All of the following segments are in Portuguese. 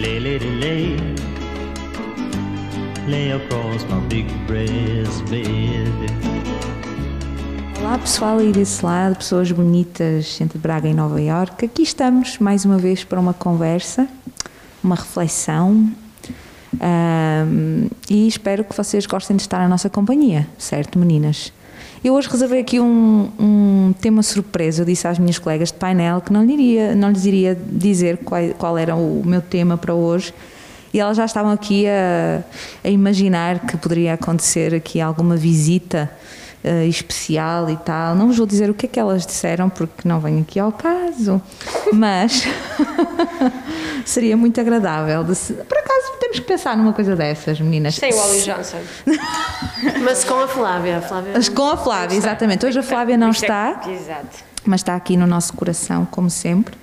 lay, lay, lay, lay across my big breast. Olá pessoal aí desse lado, pessoas bonitas entre Braga e Nova Iorque. Aqui estamos mais uma vez para uma conversa, uma reflexão ahm, e espero que vocês gostem de estar na nossa companhia, certo meninas? Eu hoje reservei aqui um, um tema surpresa, eu disse às minhas colegas de painel que não, lhe iria, não lhes iria dizer qual, qual era o meu tema para hoje. E elas já estavam aqui a, a imaginar que poderia acontecer aqui alguma visita eh, especial e tal. Não vos vou dizer o que é que elas disseram, porque não vem aqui ao caso, mas seria muito agradável. De se, por acaso temos que pensar numa coisa dessas, meninas. Sem o Wally Johnson. Mas com a Flávia. A Flávia Mas com a Flávia, exatamente. Hoje a Flávia não é- está, Exato. mas está aqui no nosso coração, como sempre.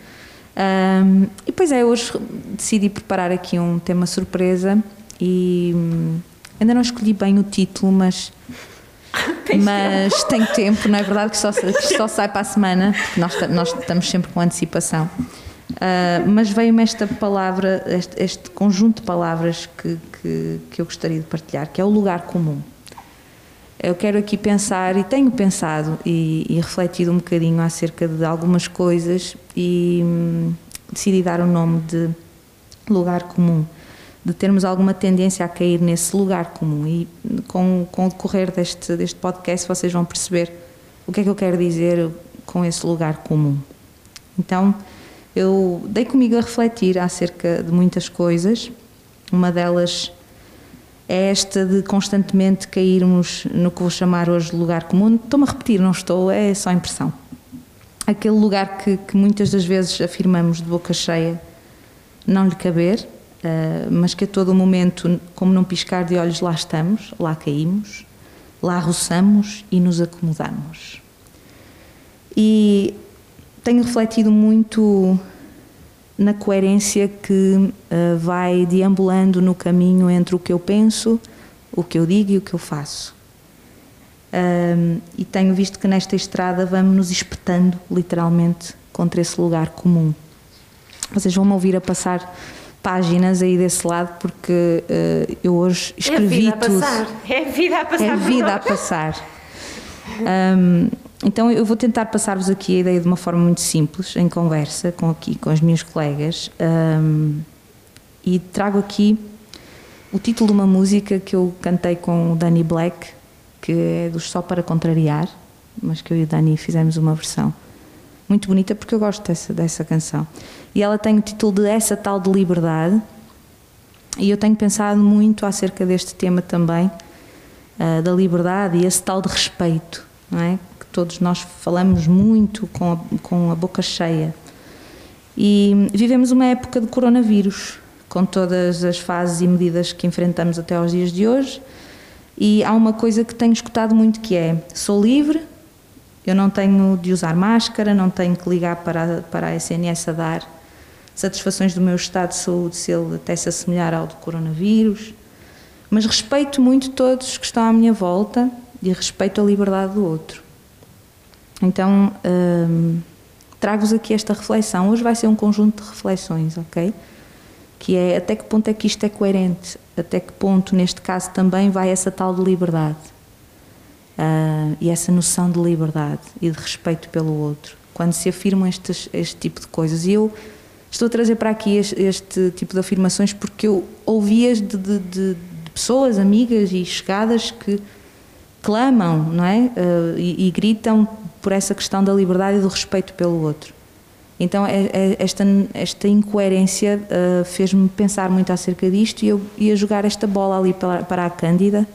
Ahm, e pois é, hoje decidi preparar aqui um tema surpresa e hum, ainda não escolhi bem o título, mas mas tenho tempo, não é verdade que só, que só sai para a semana, nós, nós estamos sempre com antecipação. Ah, mas veio-me esta palavra, este, este conjunto de palavras que, que, que eu gostaria de partilhar, que é o lugar comum. Eu quero aqui pensar, e tenho pensado e, e refletido um bocadinho acerca de algumas coisas e hum, decidi dar o nome de lugar comum, de termos alguma tendência a cair nesse lugar comum. E com, com o decorrer deste, deste podcast vocês vão perceber o que é que eu quero dizer com esse lugar comum. Então, eu dei comigo a refletir acerca de muitas coisas. Uma delas é esta de constantemente cairmos no que vou chamar hoje de lugar comum. Estou-me a repetir, não estou, é só impressão. Aquele lugar que, que muitas das vezes afirmamos de boca cheia não lhe caber, eh, mas que a todo momento, como num piscar de olhos, lá estamos, lá caímos, lá roçamos e nos acomodamos. E tenho refletido muito na coerência que eh, vai deambulando no caminho entre o que eu penso, o que eu digo e o que eu faço. Ahm, e tenho visto que nesta estrada vamos nos espetando, literalmente, contra esse lugar comum. Vocês vão-me ouvir a passar páginas aí desse lado, porque eh, eu hoje É escrevi a tudo. passar. É vida a passar. É vida a passar. Hum, então eu vou tentar passar-vos aqui a ideia de uma forma muito simples, em conversa com aqui com as minhas colegas, hum, e trago aqui o título de uma música que eu cantei com o Danny Black, que é dos Só para Contrariar, mas que eu e o Dani fizemos uma versão muito bonita porque eu gosto dessa, dessa canção. E ela tem o título de Essa Tal de Liberdade, e eu tenho pensado muito acerca deste tema também, ah, da liberdade e esse tal de respeito, não é? Que todos nós falamos muito com a, com a boca cheia. E vivemos uma época de coronavírus, com todas as fases e medidas que enfrentamos até aos dias de hoje. E há uma coisa que tenho escutado muito que é: sou livre, eu não tenho de usar máscara, não tenho que ligar para, para a SNS a dar satisfações do meu estado de saúde se ele até se assemelhar ao do coronavírus. Mas respeito muito todos que estão à minha volta e respeito a liberdade do outro. Então, hum, trago-vos aqui esta reflexão. Hoje vai ser um conjunto de reflexões, ok? Que é até que ponto é que isto é coerente? Até que ponto, neste caso, também vai essa tal de liberdade? Ah, e essa noção de liberdade e de respeito pelo outro. Quando se afirmam estes, este tipo de coisas. E eu estou a trazer para aqui este, este tipo de afirmações porque eu ouvi-as de, de- de- pessoas, amigas e chegadas que clamam não é? Ah, e, e gritam por essa questão da liberdade e do respeito pelo outro. Então, é- é- esta, esta incoerência ah, fez-me pensar muito acerca disto e eu ia jogar esta bola ali para, para a Cândida,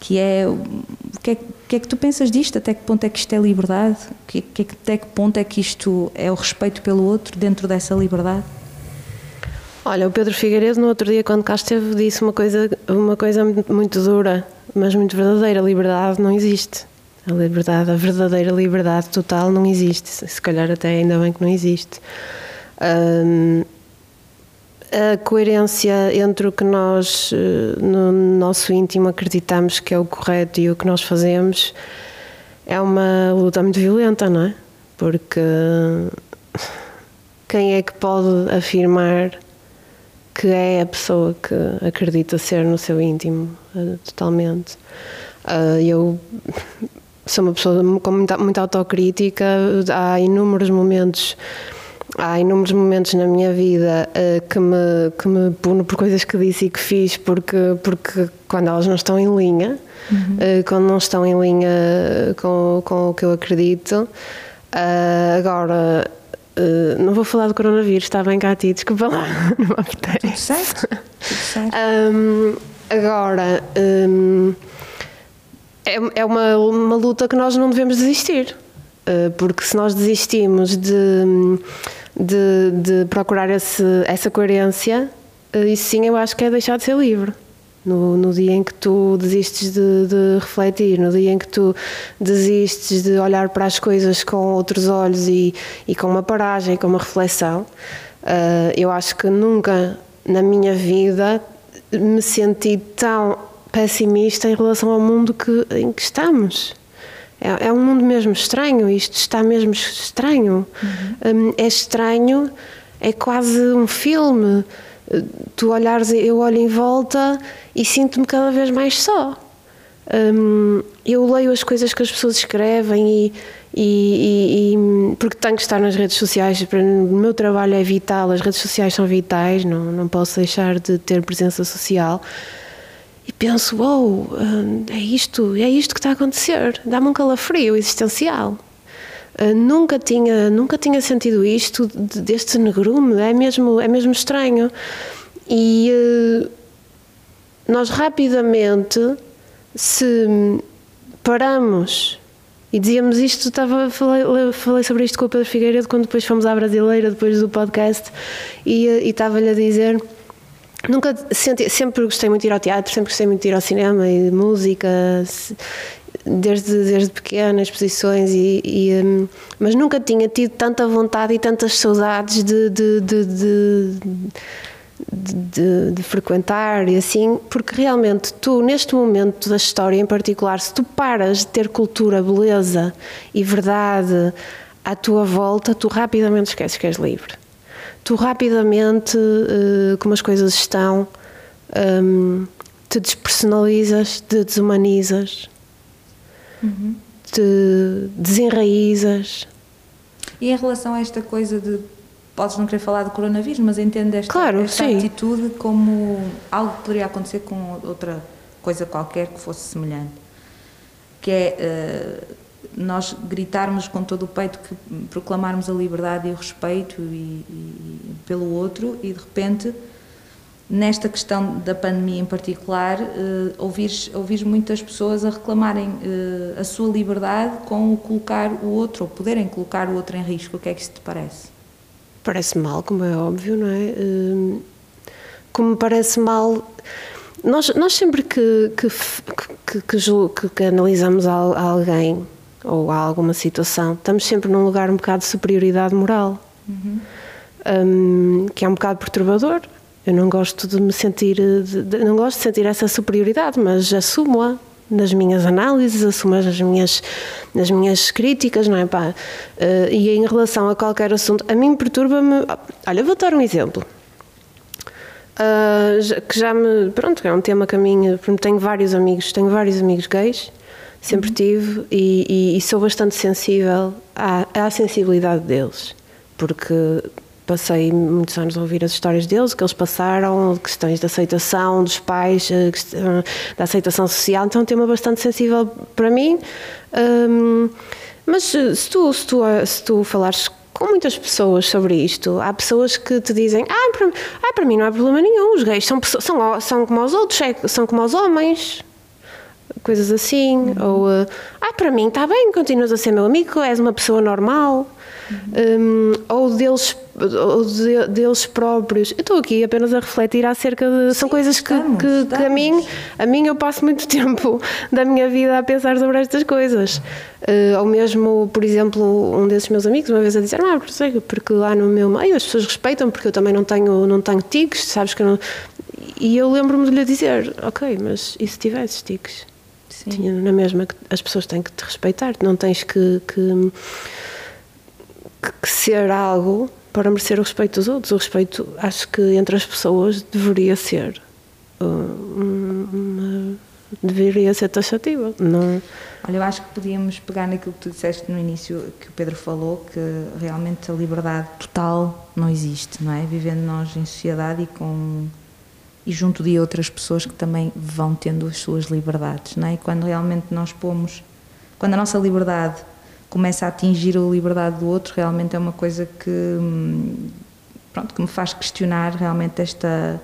que é o que, é que é que tu pensas disto? Até que ponto é que isto é liberdade? Que, que, até que ponto é que isto é o respeito pelo outro dentro dessa liberdade? Olha, o Pedro Figueiredo no outro dia quando cá esteve disse uma coisa, uma coisa muito dura, mas muito verdadeira. A liberdade não existe. A liberdade, a verdadeira liberdade total não existe. Se calhar até ainda bem que não existe. A coerência entre o que nós eh, no nosso íntimo acreditamos que é o correto e o que nós fazemos é uma luta muito violenta, não é? Porque quem é que pode afirmar que é a pessoa que acredita ser no seu íntimo, uh, totalmente. Uh, eu sou uma pessoa com muita, muita autocrítica, há inúmeros momentos há inúmeros momentos na minha vida uh, que, me, que me puno por coisas que disse e que fiz, porque, porque quando elas não estão em linha, uhum. uh, quando não estão em linha com, com o que eu acredito. Uh, agora, não vou falar do coronavírus, está bem cá a ti, desculpa lá, não me apetece. Tudo certo? Tudo certo. Um, agora, um, é, é uma, uma luta que nós não devemos desistir porque se nós desistimos de, de, de procurar esse, essa coerência, eh, isso sim eu acho que é deixar de ser livre. No, no dia em que tu desistes de, de, refletir, no dia em que tu desistes de olhar para as coisas com outros olhos e, e com uma paragem, com uma reflexão, uh, eu acho que nunca na minha vida me senti tão pessimista em relação ao mundo que, em que estamos. É, é um mundo mesmo estranho, isto está mesmo estranho. Uhum. Um, é estranho, é quase um filme. Tu olhares, eu olho em volta e sinto-me cada vez mais só. Um, eu leio as coisas que as pessoas escrevem e, e, e, porque tenho que estar nas redes sociais, o meu trabalho é vital, as redes sociais são vitais, não, não posso deixar de ter presença social e penso, uou, wow, é isto, é isto que está a acontecer, dá-me um calafrio existencial. Uh, nunca tinha nunca tinha sentido isto deste negrume é mesmo é mesmo estranho e uh, nós rapidamente se paramos e dizíamos isto estava falei, falei sobre isto com o Pedro Figueiredo quando depois fomos à brasileira depois do podcast e, uh, e estava-lhe a dizer Nunca senti, sempre gostei muito de ir ao teatro, sempre gostei muito de ir ao cinema e de música, desde, desde pequenas exposições, e, e um, mas nunca tinha tido tanta vontade e tantas saudades de, de, de, de, de frequentar e assim, porque realmente tu, neste momento da história em particular, se tu paras de ter cultura, beleza e verdade à tua volta, tu rapidamente esqueces que és livre tu rapidamente, uh, como as coisas estão, um, te despersonalizas, te desumanizas, uhum. te desenraizas. E em relação a esta coisa de podes não querer falar do coronavírus, mas entende esta, claro, esta atitude como algo que poderia acontecer com outra coisa qualquer que fosse semelhante. Que é uh, nós gritarmos com todo o peito que proclamarmos a liberdade e o respeito e, e, pelo outro e de repente nesta questão da pandemia em particular uh, ouvires, ouvires muitas pessoas a reclamarem uh, a sua liberdade com o colocar o outro ou poderem colocar o outro em risco o que é que isso te parece? Parece mal, como é óbvio, não é? Uh, como parece mal nós, nós sempre que, que, que, que, que analisamos alguém ou há alguma situação, estamos sempre num lugar um bocado de superioridade moral, uhum. um, que é um bocado perturbador. Eu não gosto de me sentir, de, de, não gosto de sentir essa superioridade, mas assumo-a nas minhas análises, assumo as minhas, nas minhas críticas, não é pá? Uh, e em relação a qualquer assunto, a mim perturba-me. Olha, vou dar um exemplo. Uh, que já me. Pronto, é um tema que a mim. Tenho vários amigos, tenho vários amigos gays sempre tive e, e, e, sou bastante sensível à, à, sensibilidade deles, porque passei muitos anos a ouvir as histórias deles, que eles passaram, questões de aceitação dos pais, eh, da aceitação social, então é um tema bastante sensível para mim. Um, mas se tu, se, tu, se tu falares com muitas pessoas sobre isto, há pessoas que te dizem: Ah, para, ah, para mim não há problema nenhum, os gays são, são, são como os outros, é, são como os homens coisas assim, uhum. ou uh, ah, para mim está bem, continuas a ser meu amigo, és uma pessoa normal, uhum. um, ou deles, ou de, deles próprios. Eu estou aqui apenas a refletir acerca de. São coisas que, estamos, que, estamos. que, a mim, a mim eu passo muito tempo da minha vida a pensar sobre estas coisas. Uh, ou mesmo, por exemplo, um desses meus amigos, uma vez a dizer, ah, porque lá no meu meio as pessoas respeitam, porque eu também não tenho, não tenho tiques, sabes que eu não. E eu lembro-me de lhe dizer, ok, mas e se tivesse tiques? Tinha na mesma que as pessoas têm que te respeitar, não tens que, que, que ser algo para merecer o respeito dos outros. O respeito, acho que entre as pessoas deveria ser uh, uma, deveria ser taxativa. Não... Olha, eu acho que podíamos pegar naquilo que tu disseste no início, que o Pedro falou, que realmente a liberdade total não existe, não é? Vivendo nós em sociedade e com e junto de outras pessoas que também vão tendo as suas liberdades, não é? E quando realmente nós pomos, quando a nossa liberdade começa a atingir a liberdade do outro, realmente é uma coisa que, hum, pronto, que me faz questionar realmente esta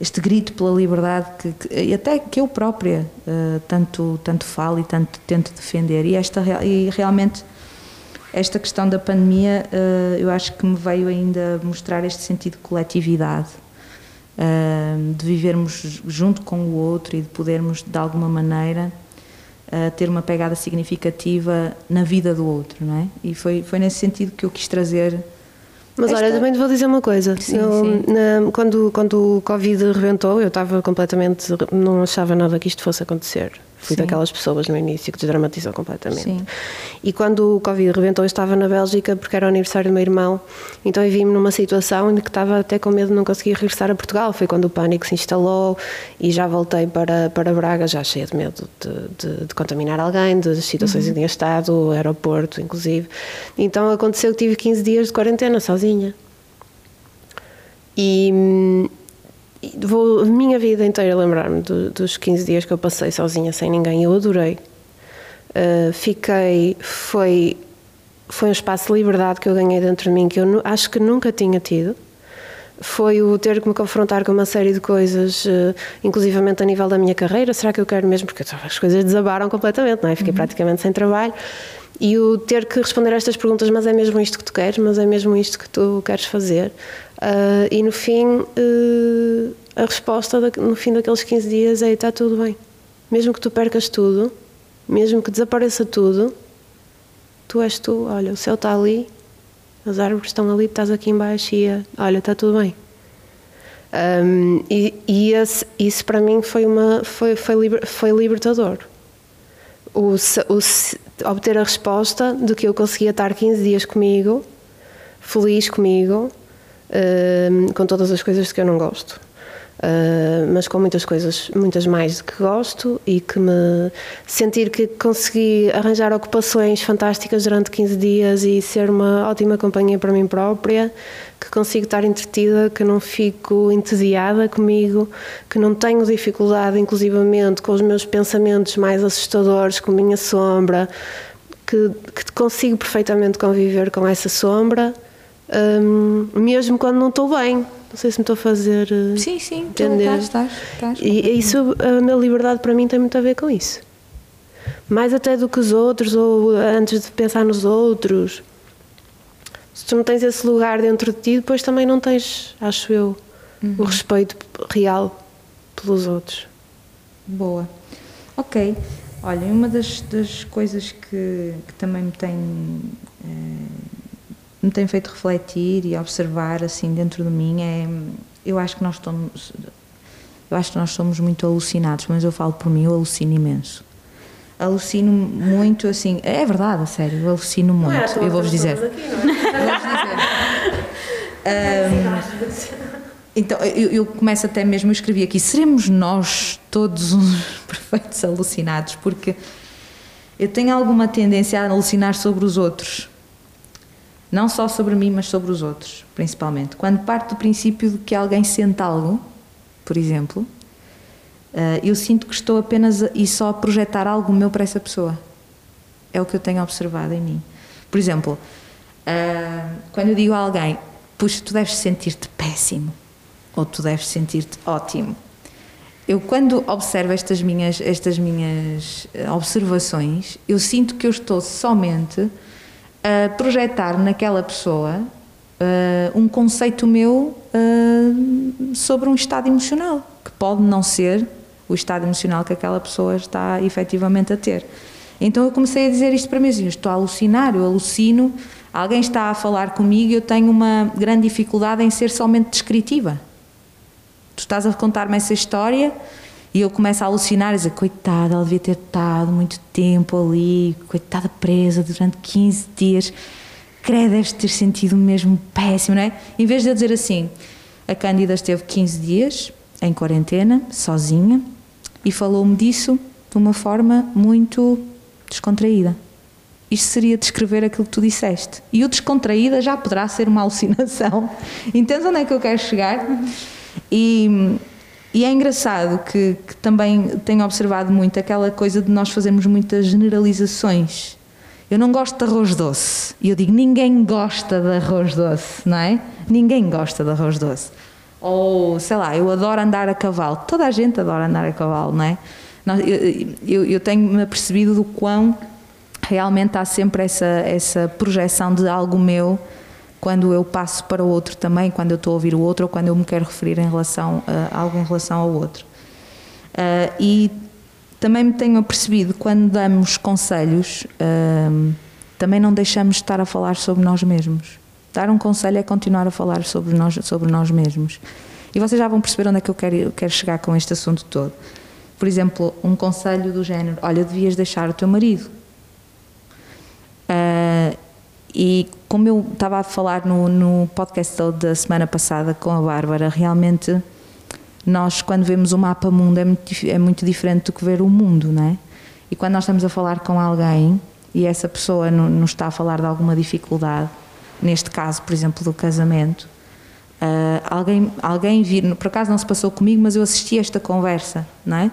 este grito pela liberdade que, que, até que eu própria uh, tanto tanto falo e tanto tento defender e esta e realmente esta questão da pandemia uh, eu acho que me veio ainda mostrar este sentido de coletividade uh, de vivermos junto com o outro e de podermos de alguma maneira ter uma pegada significativa na vida do outro não é e foi foi nesse sentido que eu quis trazer mas Esta... olha, também te vou dizer uma coisa. Sim, eu, sim. Na, quando, quando o Covid rebentou, eu estava completamente. não achava nada que isto fosse acontecer. Fui Sim. daquelas pessoas no início que desdramatizou completamente. Sim. E quando o Covid rebentou, eu estava na Bélgica porque era o aniversário do meu irmão, então eu vi-me numa situação em que estava até com medo de não conseguir regressar a Portugal. Foi quando o pânico se instalou e já voltei para, para Braga, já cheia de medo de, de, de contaminar alguém, de situações uhum. em que tinha estado, aeroporto, inclusive. Então aconteceu que tive 15 dias de quarentena sozinha. E hum, vou a minha vida inteira lembrar-me do, dos 15 dias que eu passei sozinha, sem ninguém. Eu adorei. Uh, fiquei. Foi, foi um espaço de liberdade que eu ganhei dentro de mim que eu acho que nunca tinha tido. Foi o ter que me confrontar com uma série de coisas, uh, inclusivamente a nível da minha carreira. Será que eu quero mesmo? Porque as coisas desabaram completamente, não é? Fiquei uhum. praticamente sem trabalho. E o ter que responder a estas perguntas, mas é mesmo isto que tu queres? Mas é mesmo isto que tu queres fazer? Uh, e no fim, uh, a resposta no fim daqueles 15 dias é: está tudo bem. Mesmo que tu percas tudo, mesmo que desapareça tudo, tu és tu. Olha, o céu está ali, as árvores estão ali, estás aqui embaixo e olha, está tudo bem. Um, e, e esse, isso para mim foi, uma, foi, foi, liber, foi libertador. O, o, obter a resposta de que eu conseguia estar 15 dias comigo, feliz comigo, com todas as coisas que eu não gosto. Uh, mas com muitas coisas, muitas mais de que gosto e que me sentir que consegui arranjar ocupações fantásticas durante 15 dias e ser uma ótima companhia para mim própria, que consigo estar entretida, que não fico entediada comigo, que não tenho dificuldade, inclusivamente, com os meus pensamentos mais assustadores, com a minha sombra, que, que consigo perfeitamente conviver com essa sombra um, mesmo quando não estou bem. Não sei se me estou a fazer uh, sim, sim, entender. Estás, estás, estás, e isso, a minha liberdade para mim tem muito a ver com isso. Mais até do que os outros, ou antes de pensar nos outros. Se tu não tens esse lugar dentro de ti, depois também não tens, acho eu, uhum. o respeito real pelos outros. Boa. Ok. Olha, uma das, das coisas que, que também me tem. Eh, me tem feito refletir e observar assim dentro de mim é eu acho que nós estamos eu acho que nós somos muito alucinados mas eu falo por mim eu alucino imenso. Alucino muito assim é verdade a sério eu alucino muito é, eu vou-vos dizer, aqui, é? um, então eu, eu, começo até mesmo eu escrevi aqui seremos nós todos uns perfeitos alucinados porque eu tenho alguma tendência a alucinar sobre os outros não só sobre mim, mas sobre os outros, principalmente. Quando parte do princípio de que alguém sente algo, por exemplo, eh, eu sinto que estou apenas e só a projetar algo meu para essa pessoa. É o que eu tenho observado em mim. Por exemplo, eh, quando eu digo a alguém, puxa, tu deves sentir-te péssimo, ou tu deves sentir-te ótimo. Eu, quando observo estas minhas, estas minhas eh, observações, eu sinto que eu estou somente a projetar naquela pessoa uh, um conceito meu uh, sobre um estado emocional, que pode não ser o estado emocional que aquela pessoa está efetivamente a ter. Então eu comecei a dizer isto para mim, assim, estou a alucinar, eu alucino, alguém está a falar comigo e eu tenho uma grande dificuldade em ser somente descritiva. Tu estás a contar-me essa história e eu começo a alucinar e dizer, coitada, ela devia ter estado muito tempo ali, coitada presa durante 15 dias. credo, deves ter sentido mesmo péssimo, não é? Em vez de eu dizer assim, a Cândida esteve 15 dias em quarentena, sozinha, e falou-me disso de uma forma muito descontraída. Isto seria descrever aquilo que tu disseste. E o descontraída já poderá ser uma alucinação. Entendes onde é que eu quero chegar? E, e é engraçado que, que, também tenho observado muito aquela coisa de nós fazermos muitas generalizações. Eu não gosto de arroz doce. E eu digo, ninguém gosta de arroz doce, não é? Ninguém gosta de arroz doce. Ou, sei lá, eu adoro andar a cavalo. Toda a gente adora andar a cavalo, não é? Eu, eu, eu tenho-me apercebido do quão realmente há sempre essa, essa projeção de algo meu quando eu passo para o outro também, quando eu estou a ouvir o outro ou quando eu me quero referir em relação a algo em relação ao outro. Uh, e também me tenho apercebido quando damos conselhos, uh, também não deixamos de estar a falar sobre nós mesmos. Dar um conselho é continuar a falar sobre nós, sobre nós mesmos. E vocês já vão perceber onde é que eu quero, quero chegar com este assunto todo. Por exemplo, um conselho do género: olha, devias deixar o teu marido Uh, e como eu estava a falar no, no podcast da semana passada com a Bárbara, realmente nós, quando vemos o mapa mundo, é muito, é muito diferente do que ver o mundo, não é? E quando nós estamos a falar com alguém e essa pessoa nos está a falar de alguma dificuldade, neste caso, por exemplo, do casamento, uh, alguém, alguém vir, por acaso não se passou comigo, mas eu assisti a esta conversa, não é?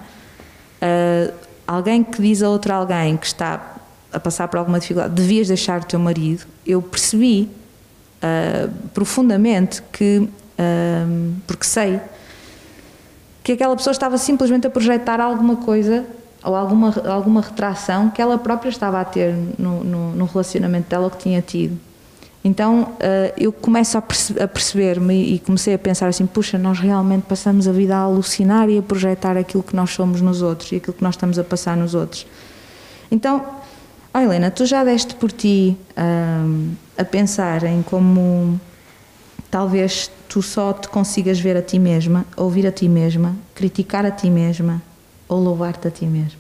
Uh, alguém que diz a outro alguém que está a passar por alguma dificuldade, devias deixar o teu marido, eu percebi uh, profundamente que, uh, porque sei, que aquela pessoa estava simplesmente a projetar alguma coisa ou alguma, alguma retração que ela própria estava a ter no, no, no relacionamento dela que tinha tido. Então uh, eu começo a, perce a perceber-me e comecei a pensar assim: puxa, nós realmente passamos a vida a alucinar e a projetar aquilo que nós somos nos outros e aquilo que nós estamos a passar nos outros. Então Oh, Helena, tu já deste por ti um, a pensar em como talvez tu só te consigas ver a ti mesma, ouvir a ti mesma, criticar a ti mesma ou louvar-te a ti mesma?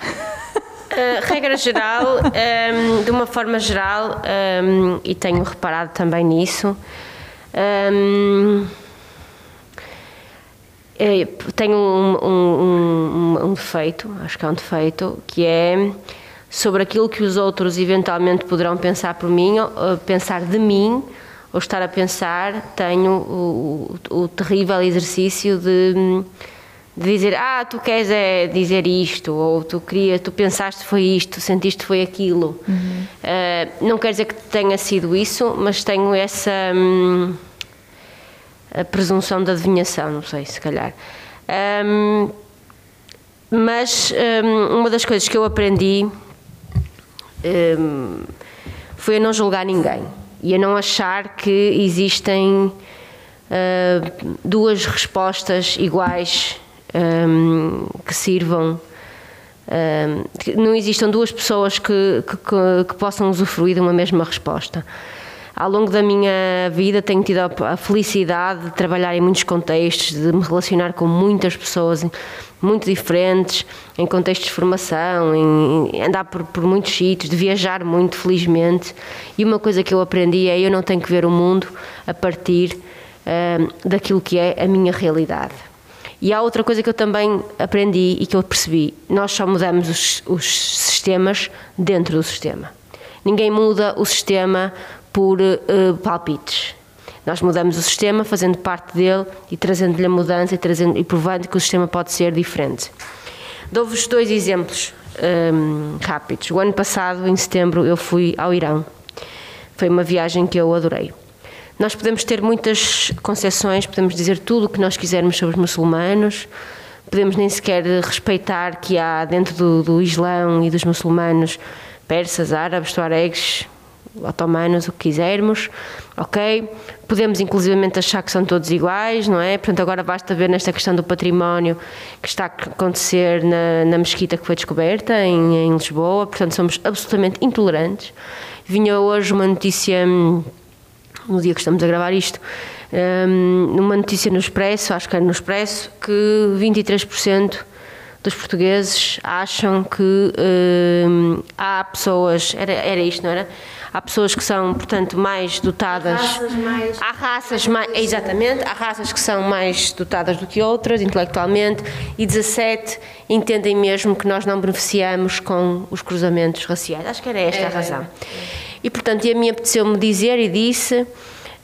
Uh, regra geral, um, de uma forma geral, um, e tenho reparado também nisso, um, tenho um, um, um, defeito, acho que é um defeito, que é sobre aquilo que os outros eventualmente poderão pensar por mim, pensar de mim, ou estar a pensar, tenho o, o, o terrível exercício de, de, dizer, ah, tu queres é dizer isto, ou tu queria, tu pensaste foi isto, sentiste foi aquilo. Uhum. Uh, não quer dizer que tenha sido isso, mas tenho essa hum, presunção de adivinhação, não sei, se calhar. Um, mas um, uma das coisas que eu aprendi um, foi a não julgar ninguém e a não achar que existem uh, duas respostas iguais um, que sirvam. Um, que não existam duas pessoas que, que, que, possam usufruir de uma mesma resposta. Ao longo da minha vida tenho tido a felicidade de trabalhar em muitos contextos, de me relacionar com muitas pessoas muito diferentes, em contextos de formação, em, andar por, por muitos sítios, de viajar muito, felizmente. E uma coisa que eu aprendi é eu não tenho que ver o mundo a partir uh, daquilo que é a minha realidade. E há outra coisa que eu também aprendi e que eu percebi: nós só mudamos os, os sistemas dentro do sistema. Ninguém muda o sistema por uh, palpites. Nós mudamos o sistema fazendo parte dele e trazendo-lhe a mudança e, trazendo, e provando que o sistema pode ser diferente. Dou-vos dois exemplos um, rápidos. O ano passado, em setembro, eu fui ao Irão. Foi uma viagem que eu adorei. Nós podemos ter muitas concessões, podemos dizer tudo o que nós quisermos sobre os muçulmanos, podemos nem sequer respeitar que há dentro do, do Islão e dos muçulmanos persas, árabes, tuaregs, otomanos, o que quisermos, ok? Podemos inclusivamente achar que são todos iguais, não é? Portanto, agora basta ver nesta questão do património que está a acontecer na, na mesquita que foi descoberta em, em Lisboa, portanto, somos absolutamente intolerantes. Vinha hoje uma notícia, hum, no dia que estamos a gravar isto, um, uma notícia no Expresso, acho que era no Expresso, que 23% dos portugueses acham que uh, há pessoas, era, era isto, não era? Há pessoas que são, portanto, mais dotadas. Raças mais- Há raças mais. Exatamente, há raças que são mais dotadas do que outras, intelectualmente, e 17 entendem mesmo que nós não beneficiamos com os cruzamentos raciais. Acho que era esta a razão. E, portanto, e a mim apeteceu-me dizer e disse,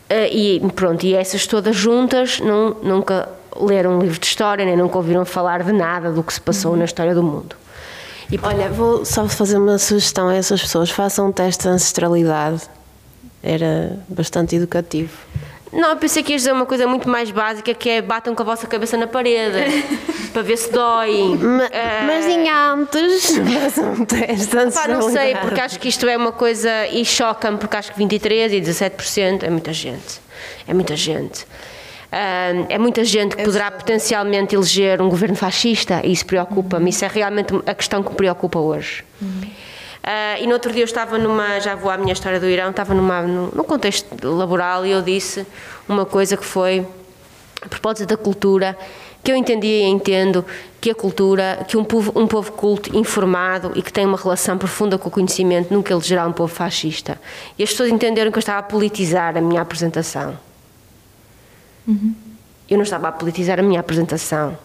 eh, e pronto, e essas todas juntas não, nunca leram um livro de história, nem nunca ouviram falar de nada do que se passou na história do mundo. E, Olha, vou só fazer uma sugestão a essas pessoas: façam um teste de ancestralidade. Era bastante educativo. Não, eu pensei que ias dizer uma coisa muito mais básica que é batam com a vossa cabeça na parede para ver se dói. Ma- Eh, Mas em antes, façam um teste de Pá, ancestralidade. não sei, porque acho que isto é uma coisa e choca-me, porque acho que 23% e 17% é muita gente. É muita gente. É muita gente que poderá potencialmente eleger um governo fascista e isso preocupa-me. Isso é realmente a questão que me preocupa hoje. Ah, e no outro dia eu estava numa, já vou à minha história do Irão, estava numa, num, num contexto laboral e eu disse uma coisa que foi, a propósito da cultura, que eu entendia e entendo que a cultura, que um povo, um povo culto, informado e que tem uma relação profunda com o conhecimento nunca elegerá um povo fascista. E as pessoas entenderam que eu estava a politizar a minha apresentação. Eu não estava a politizar a minha apresentação.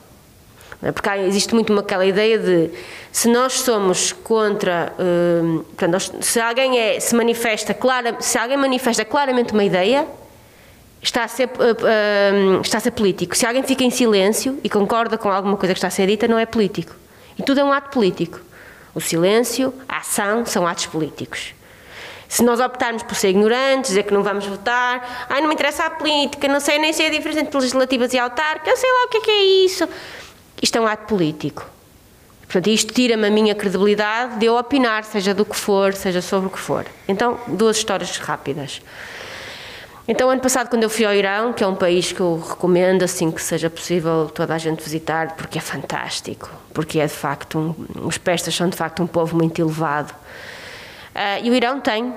É? Porque há- existe muito uma, aquela ideia de se nós somos contra, hum, portanto, se alguém é, se manifesta clara, se alguém manifesta claramente uma ideia, está a ser uh, hum, está a ser político. Se alguém fica em silêncio e concorda com alguma coisa que está a ser dita, não é político. E tudo é um ato político. O silêncio, a ação são atos políticos. Se nós optarmos por ser ignorantes, dizer que não vamos votar, ai, não me interessa a política, não sei nem sei a diferença entre legislativas e autárquicas, sei lá o que é que é isso. Isto é um ato político. Portanto, isto tira-me a minha credibilidade de eu opinar, seja do que for, seja sobre o que for. Então, duas histórias rápidas. Então, ano passado, quando eu fui ao Irão, que é um país que eu recomendo, assim que seja possível toda a gente visitar, porque é fantástico, porque é de facto, um, os pestas são de facto um povo muito elevado. Ah, e o Irão tem,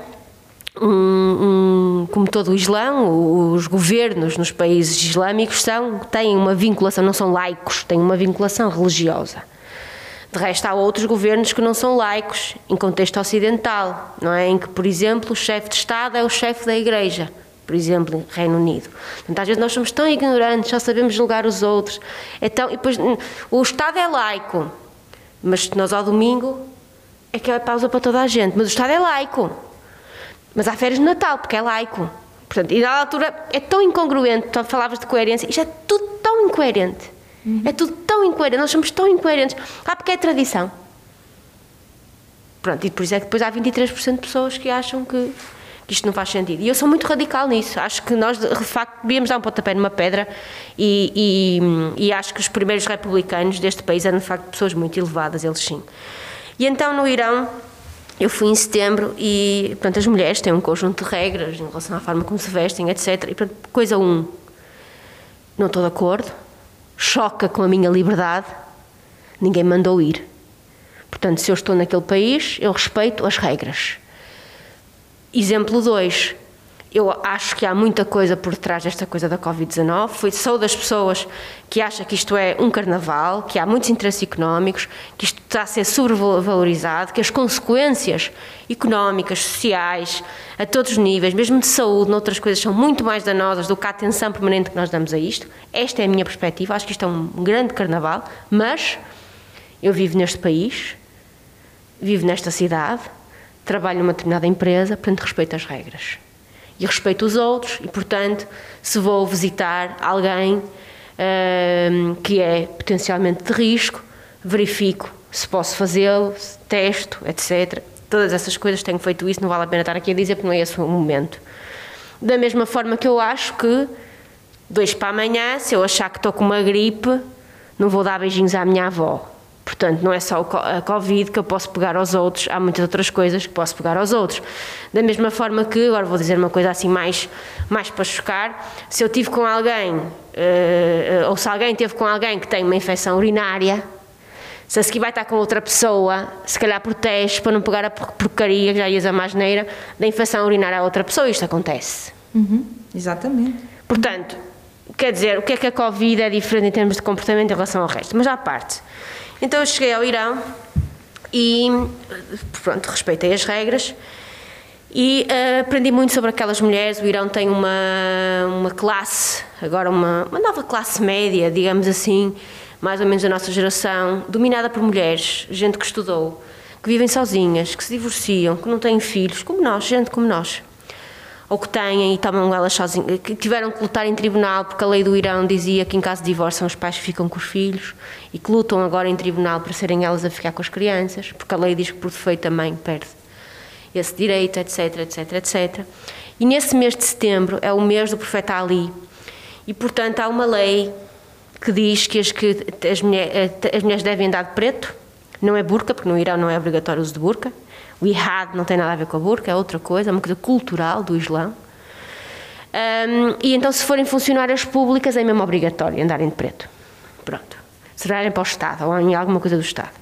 um, um- como todo o Islão, o- os governos nos países islâmicos são, têm uma vinculação, não são laicos, têm uma vinculação religiosa. De resto, há outros governos que não são laicos, em contexto ocidental, não é? Em que, por exemplo, o chefe de Estado é o chefe da Igreja, por exemplo, em Reino Unido. Portanto, às vezes nós somos tão ignorantes, só sabemos julgar os outros. Então, depois, hum, o Estado é laico, mas nós ao domingo é que é pausa para toda a gente, mas o Estado é laico. Mas há férias de Natal, porque é laico. Portanto, e na altura é tão incongruente, tu falavas de coerência, isto é tudo tão incoerente. É tudo tão incoerente, nós somos tão incoerentes. Ah, porque é tradição. Pronto, e por isso é que depois há 23% de pessoas que acham que, que isto não faz sentido. E eu sou muito radical nisso. Acho que nós, de facto, devíamos dar um pontapé numa pedra e, e, e acho que os primeiros republicanos deste país eram, de facto, pessoas muito elevadas, eles sim. E então, no Irão, eu fui em setembro e, portanto, as mulheres têm um conjunto de regras em relação à forma como se vestem, etc. E, portanto, coisa um, não estou de acordo, choca com a minha liberdade, ninguém mandou ir. Portanto, se eu estou naquele país, eu respeito as regras. Exemplo 2. Eu acho que há muita coisa por trás desta coisa da Covid-19. Fui- Sou das pessoas que acha que isto é um carnaval, que há muitos interesses económicos, que isto está a ser sobrevalorizado, que as consequências económicas, sociais, a todos os níveis, mesmo de saúde, noutras coisas, são muito mais danosas do que a atenção permanente que nós damos a isto. Esta é a minha perspectiva. Acho que isto é um grande carnaval, mas eu vivo neste país, vivo nesta cidade, trabalho numa determinada empresa, portanto respeito as regras. E respeito os outros, e portanto, se vou visitar alguém hum, que é potencialmente de risco, verifico se posso fazê-lo, testo, etc. Todas essas coisas tenho feito isso, não vale a pena estar aqui a dizer porque não é esse o momento. Da mesma forma que eu acho que, dois para amanhã, se eu achar que estou com uma gripe, não vou dar beijinhos à minha avó. Portanto, não é só a Covid que eu posso pegar aos outros, há muitas outras coisas que posso pegar aos outros. Da mesma forma que, agora vou dizer uma coisa assim mais, mais para chocar, se eu tive com alguém, eh, ou se alguém teve com alguém que tem uma infecção urinária, se a seguir vai estar com outra pessoa, se calhar protege para não pegar a por- porcaria, que já ias a mais neira, da infecção urinária a outra pessoa, isto acontece. Uhum, exatamente. Portanto, quer dizer, o que é que a Covid é diferente em termos de comportamento em relação ao resto? Mas à parte, Então eu cheguei ao Irão e, pronto, respeitei as regras e uh, aprendi muito sobre aquelas mulheres. O Irão tem uma, uma classe, agora uma, uma nova classe média, digamos assim, mais ou menos da nossa geração, dominada por mulheres, gente que estudou, que vivem sozinhas, que se divorciam, que não têm filhos, como nós, gente como nós ou que têm e tomam elas sozinhas, que tiveram que lutar em tribunal porque a lei do Irão dizia que em caso de divórcio são os pais que ficam com os filhos e que lutam agora em tribunal para serem elas a ficar com as crianças, porque a lei diz que por defeito a mãe perde esse direito, etc, etc, etc. E nesse mês de setembro é o mês do profeta Ali e, portanto, há uma lei que diz que as, que as, mulheres, as mulheres devem andar de preto, não é burca, porque no Irão não é obrigatório o uso de burca, o Ihad não tem nada a ver com a burca, é outra coisa, é uma coisa cultural do Islão. Um, e então, se forem funcionárias públicas, é mesmo obrigatório andarem de preto. Pronto. Se trabalharem para o Estado ou em alguma coisa do Estado.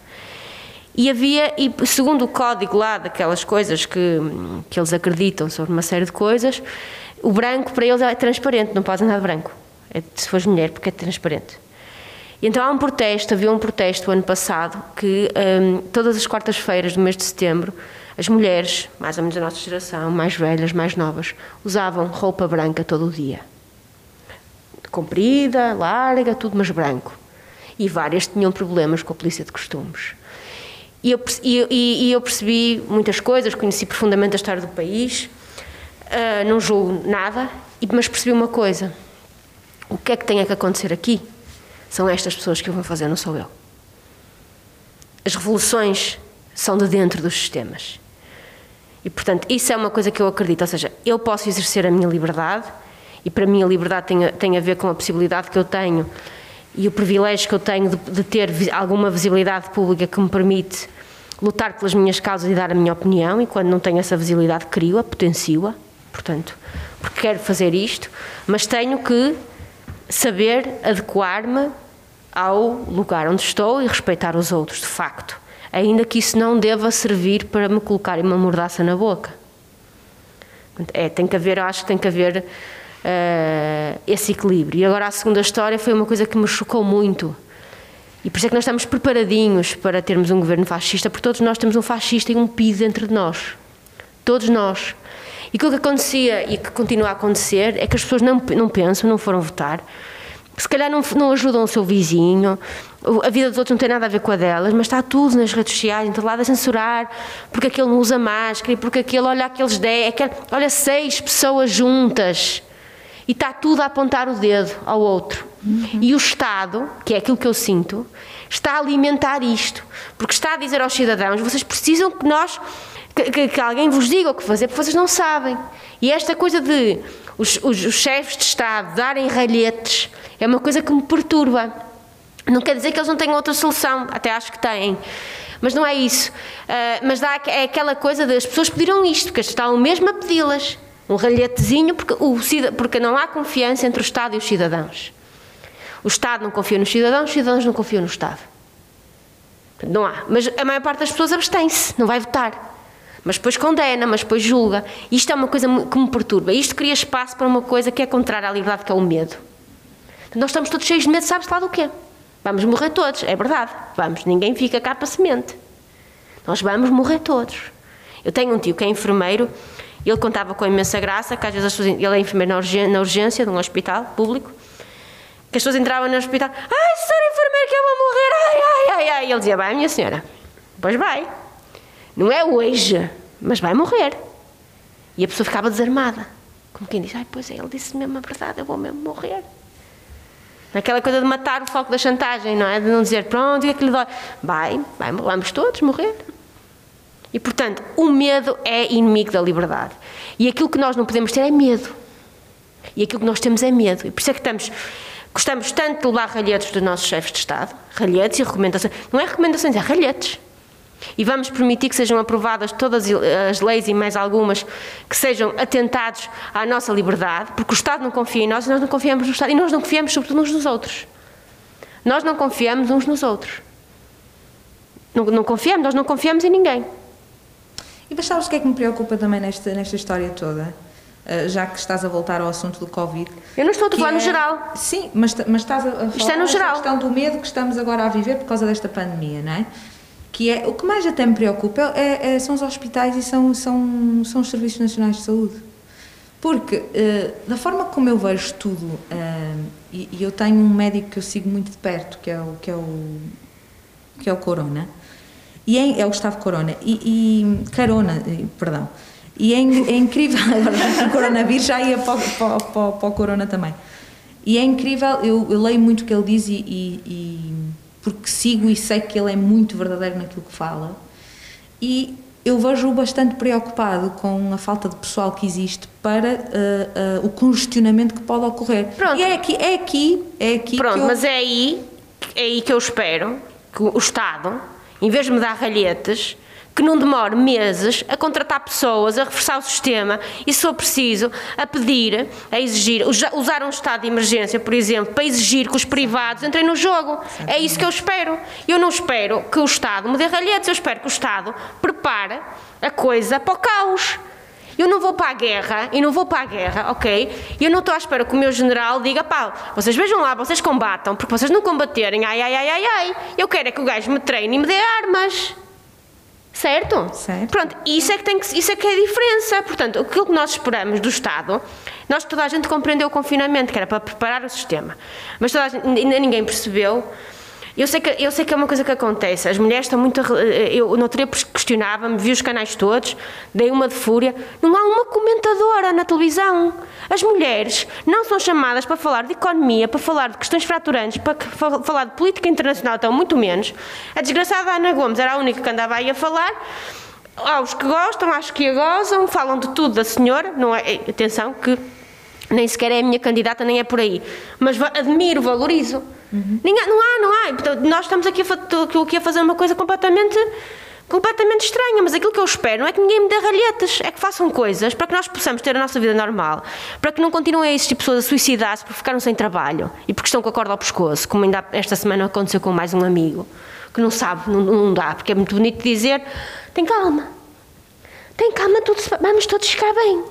E havia, e segundo o código lá daquelas coisas que, que eles acreditam sobre uma série de coisas, o branco para eles é transparente, não pode andar de branco. É, se fores mulher, porque é transparente. E então há um protesto, havia um protesto ano passado que um, todas as quartas-feiras do mês de setembro as mulheres, mais ou menos da nossa geração, mais velhas, mais novas, usavam roupa branca todo o dia. Comprida, larga, tudo, mas branco. E várias tinham problemas com a polícia de costumes. E eu, e, e eu percebi muitas coisas, conheci profundamente a história do país, uh, não julgo nada, mas percebi uma coisa: o que é que tem que acontecer aqui? São estas pessoas que o vão fazer, não sou eu. As revoluções são de dentro dos sistemas. E, portanto, isso é uma coisa que eu acredito. Ou seja, eu posso exercer a minha liberdade, e para mim a liberdade tem a, tem a ver com a possibilidade que eu tenho e o privilégio que eu tenho de, de ter alguma visibilidade pública que me permite lutar pelas minhas causas e dar a minha opinião. E quando não tenho essa visibilidade, crio-a, potencio-a. Portanto, porque quero fazer isto, mas tenho que saber adequar-me ao lugar onde estou e respeitar os outros, de facto. Ainda que isso não deva servir para me colocar uma mordaça na boca. É, tem que haver, acho que tem que haver uh, esse equilíbrio. E agora a segunda história foi uma coisa que me chocou muito. E por isso é que nós estamos preparadinhos para termos um governo fascista, porque todos nós temos um fascista e um PID dentro de nós. Todos nós. E aquilo que acontecia e que continua a acontecer é que as pessoas não, não pensam, não foram votar, se calhar não, não ajudam o seu vizinho, a vida dos outros não tem nada a ver com a delas, mas está tudo nas redes sociais, então lá a censurar, porque aquele não usa máscara, e porque aquele, olha aqueles 10, aquele, olha seis pessoas juntas, e está tudo a apontar o dedo ao outro. Uhum. E o Estado, que é aquilo que eu sinto, está a alimentar isto, porque está a dizer aos cidadãos, vocês precisam que nós que, que, alguém vos diga o que fazer, porque vocês não sabem. E esta coisa de os, os, os chefes de Estado darem ralhetes é uma coisa que me perturba. Não quer dizer que eles não tenham outra solução, até acho que têm. Mas não é isso. Uh, mas dá, é aquela coisa de as pessoas pediram isto, porque estão mesmo a pedi-las. Um ralhetezinho, porque, o, porque não há confiança entre o Estado e os cidadãos. O Estado não confia nos cidadãos, os cidadãos não confiam no Estado. Não há. Mas a maior parte das pessoas abstém-se, não vai votar mas depois condena, mas depois julga. Isto é uma coisa que me perturba. Isto cria espaço para uma coisa que é contrária à liberdade, que é o medo. Nós estamos todos cheios de medo, sabe-se lá do quê? Vamos morrer todos, é verdade. Vamos, ninguém fica cá para semente. Nós vamos morrer todos. Eu tenho um tio que é enfermeiro, ele contava com imensa graça, que às vezes pessoas, ele é enfermeiro na urgência, de um hospital público, que as pessoas entravam no hospital, ai, senhor enfermeiro, que eu vou morrer, ai, ai, ai, ai. E ele dizia, vai, minha senhora, pois vai. Não é hoje, mas vai morrer. E a pessoa ficava desarmada. Como quem diz, ai, pois é, ele disse mesmo a verdade, eu vou mesmo morrer. Aquela coisa de matar o foco da chantagem, não é? De não dizer, pronto, e aquilo dói. Vai, vai, vamos todos morrer. E, portanto, o medo é inimigo da liberdade. E aquilo que nós não podemos ter é medo. E aquilo que nós temos é medo. E por isso é que estamos, gostamos tanto de levar ralhetes dos nossos chefes de Estado, ralhetes e recomendações. Não é recomendações, é ralhetes. E vamos permitir que sejam aprovadas todas as leis e mais algumas que sejam atentados à nossa liberdade, porque o Estado não confia em nós e nós não confiamos no Estado. E nós não confiamos, sobretudo, uns nos outros. Nós não confiamos uns nos outros. Não, não confiamos, nós não confiamos em ninguém. E mas sabes o que é que me preocupa também nesta, nesta história toda? uh, já que estás a voltar ao assunto do Covid. Eu não estou a falar que no é- geral. Sim, mas, mas estás a, a falar Isto é no geral. questão do medo que estamos agora a viver por causa desta pandemia, não é? Que é o que mais até me preocupa é, é- são os hospitais e são, são, são os serviços nacionais de saúde. Porque, eh, da forma como eu vejo tudo, eh, e, e eu tenho um médico que eu sigo muito de perto, que é o, que é o, que é o Corona, e é, é o Gustavo Corona, e, e Carona, eh, perdão, e é, é incrível, agora o coronavírus já ia para, para, para, para o Corona também, e é incrível, eu, eu leio muito o que ele diz e- e- porque sigo e sei que ele é muito verdadeiro naquilo que fala, e eu vejo-o bastante preocupado com a falta de pessoal que existe para eh, eh, o congestionamento que pode ocorrer. Pronto. E é aqui, é aqui, é aqui Pronto, eu... mas é aí, é aí que eu espero que o Estado, em vez de me dar ralhetes, que não demore meses a contratar pessoas, a reforçar o sistema e, se for preciso, a pedir, a exigir, usa- usar um estado de emergência, por exemplo, para exigir que os privados entrem no jogo. É isso que eu espero. Eu não espero que o Estado me dê ralhetes, eu espero que o Estado prepare a coisa para o caos. Eu não vou para a guerra, e não vou para a guerra, ok? Eu não estou à espera que o meu general diga, pá, vocês vejam lá, vocês combatam, porque vocês não combaterem, ai, ai, ai, ai, ai. Eu quero é que o gajo me treine e me dê armas. Certo? Certo. Pronto, isso é que, tem que, isso é que é a diferença. Portanto, aquilo que nós esperamos do Estado, nós toda a gente compreendeu o confinamento, que era para preparar o sistema. Mas toda a gente, ainda ninguém percebeu. Eu sei, que, eu sei que é uma coisa que acontece. As mulheres estão muito. eh, Eu no outro dia questionava-me, vi os canais todos, dei uma de fúria. Não há uma comentadora na televisão. As mulheres não são chamadas para falar de economia, para falar de questões fraturantes, para falar de política internacional, então muito menos. A desgraçada Ana Gomes era a única que andava aí a falar. Há os que gostam, acho que a gozam, falam de tudo da senhora. Não é, eh, atenção que nem sequer é a minha candidata, nem é por aí. Mas admiro, valorizo. Ninguém- não há, não há. Portanto, nós estamos aqui a, aqui a fazer uma coisa completamente, completamente estranha, mas aquilo que eu espero não é que ninguém me dê ralhetes, é que façam coisas para que nós possamos ter a nossa vida normal, para que não continuem a existir pessoas a suicidar-se porque ficaram sem trabalho e porque estão com a corda ao pescoço, como ainda esta semana aconteceu com mais um amigo, que não sabe, não, não dá, porque é muito bonito dizer, tem calma, tem calma, tudo vamos todos ficar bem.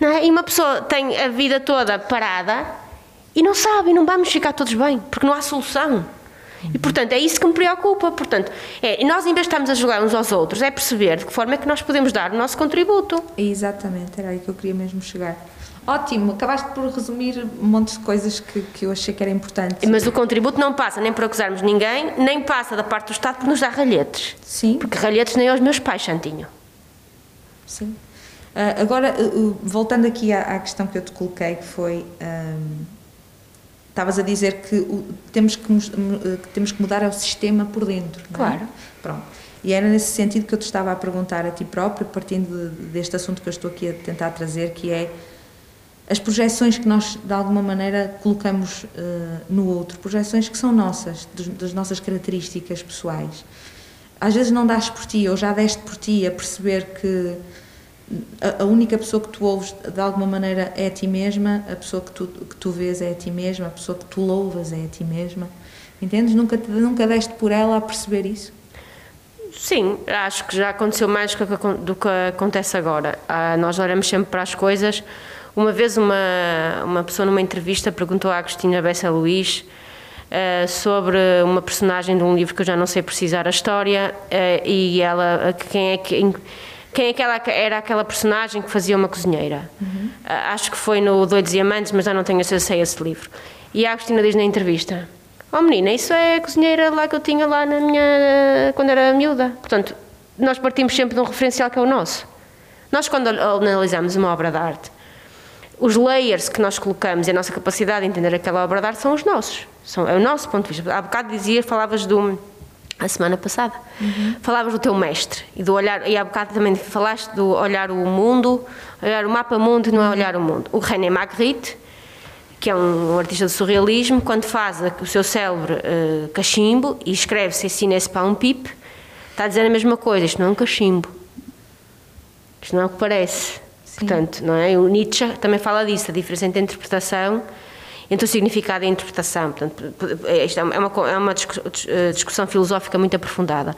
É? E uma pessoa tem a vida toda parada e não sabe, e não vamos ficar todos bem, porque não há solução. E portanto é isso que me preocupa. Portanto, é, e nós em vez de estarmos a jogar uns aos outros, é perceber de que forma é que nós podemos dar o nosso contributo. Exatamente, era aí que eu queria mesmo chegar. Ótimo, acabaste por resumir um monte de coisas que, que eu achei que era importante. Mas o contributo não passa nem por acusarmos ninguém, nem passa da parte do Estado por nos dar ralhetes. Sim, Porque ralhetes nem aos meus pais, Santinho. sim. Ah, agora, uh, uh, voltando aqui à, à questão que eu te coloquei, que foi. ahm, Estavas a dizer que o- temos que, uh, que temos que mudar o sistema por dentro. não é? Claro. Pronto. E era nesse sentido que eu te estava a perguntar a ti próprio, partindo de- deste assunto que eu estou aqui a tentar trazer, que é as projeções que nós, de alguma maneira, colocamos eh, no outro, projeções que são nossas, dos- das nossas características pessoais. Às vezes não dás por ti, ou já deste por ti, a perceber que a, a única pessoa que tu ouves, de alguma maneira, é a ti mesma, a pessoa que tu, que tu vês é a ti mesma, a pessoa que tu louvas é a ti mesma. Entendes? Nunca, te- nunca deste por ela a perceber isso? Sim, acho que já aconteceu mais do que, acontece agora. Ah, nós olhamos sempre para as coisas. Uma vez uma, uma pessoa numa entrevista perguntou à Agostina Bessa Luís ah, sobre uma personagem de um livro que eu já não sei precisar a história ah, e ela, ah, quem é que... em- Quem é era aquela personagem que fazia uma cozinheira? Ah, acho que foi no Doidos e Amantes, mas já não tenho acesso a esse livro. E a Agostina diz na entrevista: Oh menina, isso é a cozinheira lá que eu tinha lá na minha. quando era miúda. Portanto, nós partimos sempre de um referencial que é o nosso. Nós, quando analisamos uma obra de arte, os layers que nós colocamos e a nossa capacidade de entender aquela obra de arte são os nossos. São, é o nosso ponto de vista. Há bocado dizia, falavas do. A semana passada, falavas do teu mestre e do olhar, e há bocado também falaste do olhar o mundo, olhar o mapa mundo e não é olhar o mundo. O René Magritte, que é um, artista de surrealismo, quando faz o seu célebre eh, cachimbo e escreve Se n'est pas un pipe, está a dizer a mesma coisa, isto não é um cachimbo. Isto não é o que parece. Portanto, não é? O Nietzsche também fala disso, a diferença entre a interpretação, entre o significado e a interpretação. Portanto, é- isto é uma, é uma é eh, discussão filosófica muito aprofundada.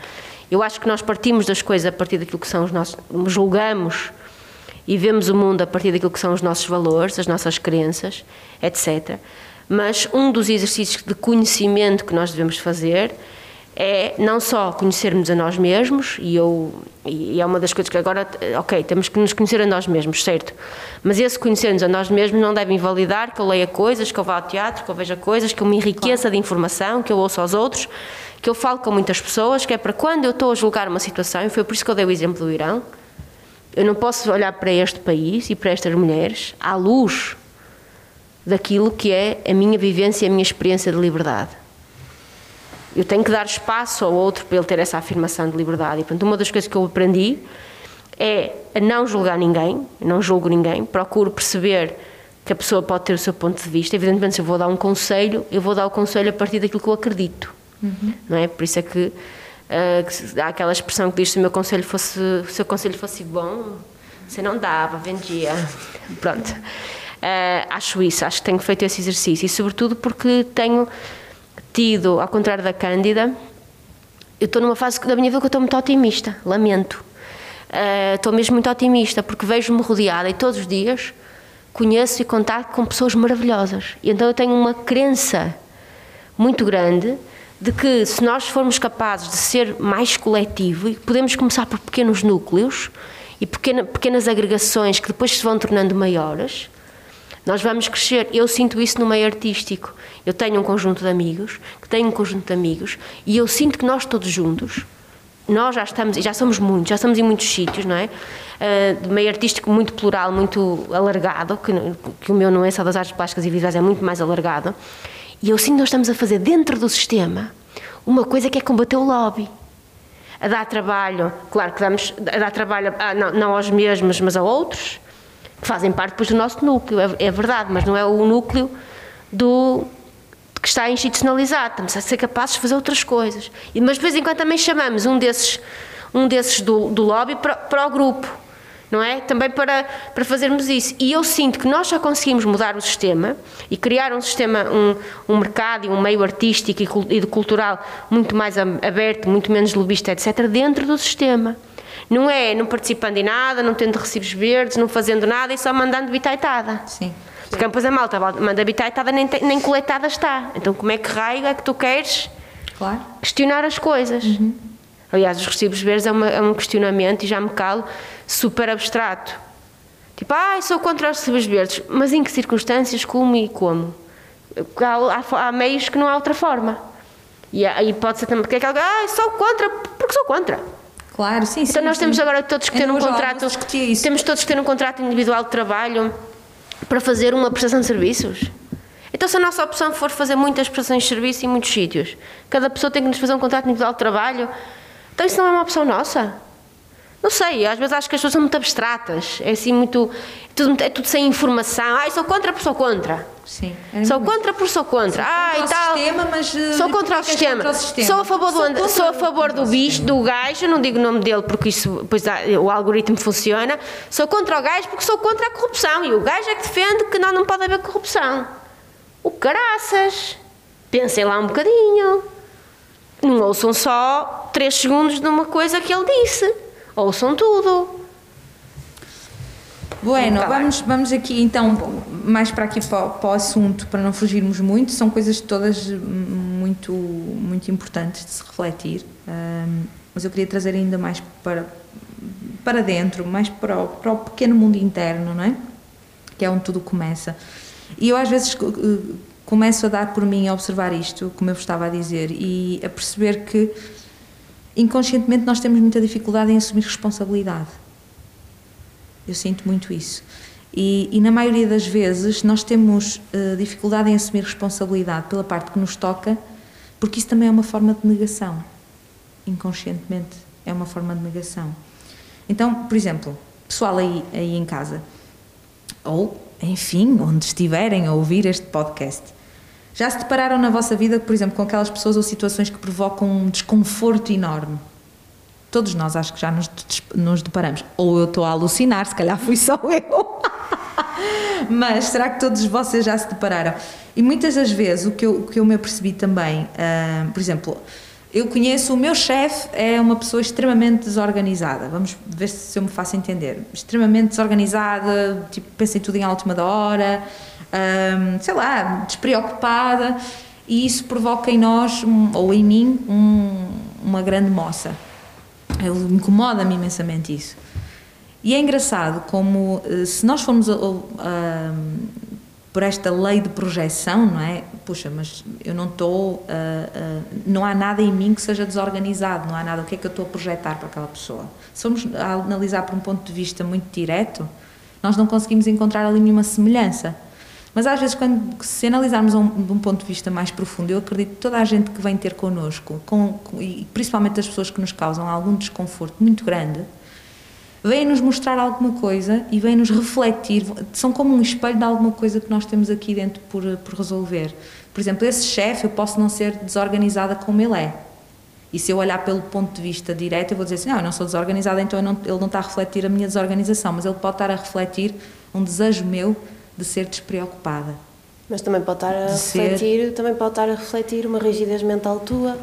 Eu acho que nós partimos das coisas a partir daquilo que são os nossos, julgamos e vemos o mundo a partir daquilo que são os nossos valores, as nossas crenças, etc. Mas um dos exercícios de conhecimento que nós devemos fazer é não só conhecermos a nós mesmos, e, eu, e é uma das coisas que agora, ok, temos que nos conhecer a nós mesmos, certo? Mas esse conhecer-nos a nós mesmos não deve invalidar que eu leia coisas, que eu vá ao teatro, que eu veja coisas, que eu me enriqueça claro. de informação, que eu ouça aos outros, que eu falo com muitas pessoas, que é para quando eu estou a julgar uma situação, e foi por isso que eu dei o exemplo do Irão, eu não posso olhar para este país e para estas mulheres à luz daquilo que é a minha vivência e a minha experiência de liberdade eu tenho que dar espaço ao outro para ele ter essa afirmação de liberdade. E, portanto, uma das coisas que eu aprendi é a não julgar ninguém, não julgo ninguém, procuro perceber que a pessoa pode ter o seu ponto de vista. Evidentemente, se eu vou dar um conselho, eu vou dar o conselho a partir daquilo que eu acredito. Uhum. Não é? Por isso é que, uh, que, há aquela expressão que diz se o meu conselho fosse, se o conselho fosse bom, você não dava, vendia. Pronto. Uh, acho isso, acho que tenho feito esse exercício e sobretudo porque tenho tido, ao contrário da Cândida, eu estou numa fase da minha vida que eu estou muito otimista, lamento. Uh, estou mesmo muito otimista porque vejo-me rodeada e todos os dias conheço e contato com pessoas maravilhosas. E então eu tenho uma crença muito grande de que se nós formos capazes de ser mais coletivo e podemos começar por pequenos núcleos e pequena, pequenas agregações que depois se vão tornando maiores, nós vamos crescer. Eu sinto isso no meio artístico. Eu tenho um conjunto de amigos, que tenho um conjunto de amigos, e eu sinto que nós todos juntos, nós já estamos, e já somos muitos, já estamos em muitos sítios, não é? Uh, de meio artístico muito plural, muito alargado, que, que o meu não é só das artes plásticas e visuais, é muito mais alargado. E eu sinto que nós estamos a fazer dentro do sistema uma coisa que é combater o lobby. A dar trabalho, claro que damos, a dar trabalho a, não, não aos mesmos, mas a outros, que fazem parte depois do nosso núcleo, é, é verdade, mas não é o núcleo do, que está institucionalizado, estamos a ser capazes de fazer outras coisas. E, mas de vez em quando também chamamos um desses, um desses do, do lobby para, para o grupo, não é? Também para, para fazermos isso. E eu sinto que nós só conseguimos mudar o sistema e criar um sistema, um, um mercado e um meio artístico e, e cultural muito mais aberto, muito menos lobista, etc., dentro do sistema. Não é não participando em nada, não tendo recibos verdes, não fazendo nada e só mandando bitaitada. Sim. Porque depois a malta manda bitaitada nem, nem coletada está. Então como é que raio é que tu queres claro. questionar as coisas? Uhum. Aliás, os recibos verdes é, uma, é, um questionamento, e já me calo, super abstrato. Tipo, ah, sou contra os recibos verdes. Mas em que circunstâncias, como e como? Há, há, há meios que não há outra forma. E aí pode ser também porque é que alguém, ah, sou contra, porque sou contra. Claro, sim, então sim, nós sim. temos agora todos que ter um contrato. Temos todos que ter um contrato individual de trabalho para fazer uma prestação de serviços. Então, se a nossa opção for fazer muitas prestações de serviço em muitos sítios, cada pessoa tem que nos fazer um contrato individual de trabalho, então isso não é uma opção nossa? Não sei, às vezes acho que as pessoas são muito abstratas, é assim muito. Tudo, é tudo sem informação. Ah, sou contra por sou contra. Sim. Sou contra por sou contra. Ah, e tal. Sistema, mas, eh, sou contra o, sistema. contra o sistema. Sou a favor do, sou, sou a favor do bicho, do gajo, não digo o nome dele porque isso, pois o algoritmo funciona. Sou contra o gajo porque sou contra a corrupção. E o gajo é que defende que não, não pode haver corrupção. O caraças. Pensem lá um bocadinho. Não ouçam só 3 segundos de uma coisa que ele disse. Ouçam tudo. Bueno, tá vamos, vamos aqui então mais para aqui para, para, o assunto, para não fugirmos muito, são coisas todas muito, muito importantes de se refletir, um, mas eu queria trazer ainda mais para, para dentro, mais para o, para o pequeno mundo interno, não é? Que é onde tudo começa. E eu às vezes eh, começo a dar por mim a observar isto, como eu vos estava a dizer, e a perceber que inconscientemente nós temos muita dificuldade em assumir responsabilidade eu sinto muito isso. E, e na maioria das vezes nós temos uh, dificuldade em assumir responsabilidade pela parte que nos toca, porque isso também é uma forma de negação. Inconscientemente é uma forma de negação. Então, por exemplo, pessoal aí, aí em casa, ou enfim, onde estiverem a ouvir este podcast, já se depararam na vossa vida, por exemplo, com aquelas pessoas ou situações que provocam um desconforto enorme? Todos nós acho que já nos, nos deparamos. Ou eu estou a alucinar, se calhar fui só eu. Mas será que todos vocês já se depararam? E muitas das vezes o que eu, o que eu me apercebi também, uh, por exemplo, eu conheço o meu chefe, é uma pessoa extremamente desorganizada. Vamos ver se eu me faço entender. Extremamente desorganizada, tipo, pensa em tudo em última da hora, hum, sei lá, despreocupada, e isso provoca em nós, um, ou em mim, um, uma grande moça. Incomoda-me imensamente isso. E é engraçado como, eh, se nós formos a, a, por esta lei de projeção, não é? Puxa, mas eu não estou. Uh, não há nada em mim que seja desorganizado, não há nada. O que é que eu estou a projetar para aquela pessoa? Se formos a analisar por um ponto de vista muito direto, nós não conseguimos encontrar ali nenhuma semelhança. Mas às vezes, quando, se analisarmos um, de um ponto de vista mais profundo, eu acredito que toda a gente que vem ter connosco, com, com, e principalmente as pessoas que nos causam algum desconforto muito grande, vêm-nos mostrar alguma coisa e vêm-nos refletir, são como um espelho de alguma coisa que nós temos aqui dentro por, por resolver. Por exemplo, esse chefe, eu posso não ser desorganizada como ele é. E se eu olhar pelo ponto de vista direto, eu vou dizer assim: não, eu não sou desorganizada, então não, ele não está a refletir a minha desorganização, mas ele pode estar a refletir um desejo meu de ser despreocupada. Mas também pode estar a refletir, ser... também pode estar a refletir uma rigidez mental tua,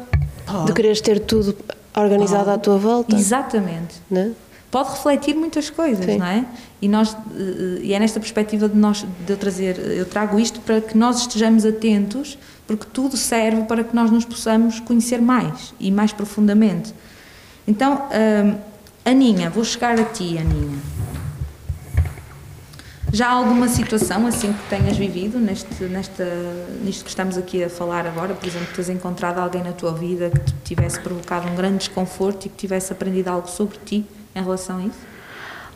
pode. de quereres ter tudo organizado pode. à tua volta. Exatamente. Né? pode refletir muitas coisas, Sim. não é? E nós eh, e é nesta perspectiva de nós de eu trazer, eu trago isto para que nós estejamos atentos, porque tudo serve para que nós nos possamos conhecer mais e mais profundamente. Então, hum, Aninha, vou chegar a ti, Aninha. Já há alguma situação assim que tenhas vivido neste, nesta, nisto que estamos aqui a falar agora? Por exemplo, tens encontrado alguém na tua vida que te tivesse provocado um grande desconforto e que tivesse aprendido algo sobre ti? em relação a isso?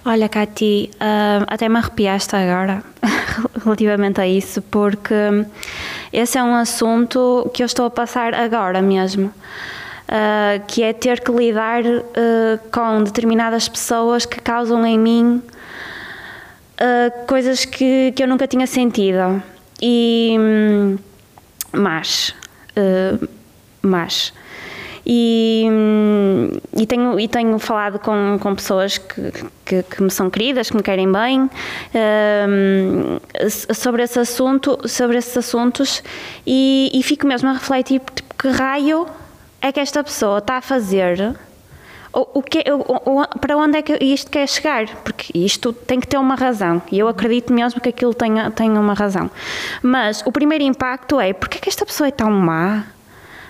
Olha, Cati, uh, até me arrepiaste agora relativamente a isso, porque esse é um assunto que eu estou a passar agora mesmo. Uh, que é ter que lidar uh, com determinadas pessoas que causam em mim coisas que, que eu nunca tinha sentido. E. Hum, mas. mas e, e, tenho, e tenho falado com, com pessoas que, que, que me são queridas, que me querem bem, um, sobre esse assunto, sobre esses assuntos, e, e fico mesmo a refletir tipo, que raio é que esta pessoa está a fazer o, que, o, para onde é que isto quer chegar? Porque isto tem que ter uma razão e eu acredito mesmo que aquilo tenha, tenha uma razão. Mas o primeiro impacto é: porque é que esta pessoa é tão má?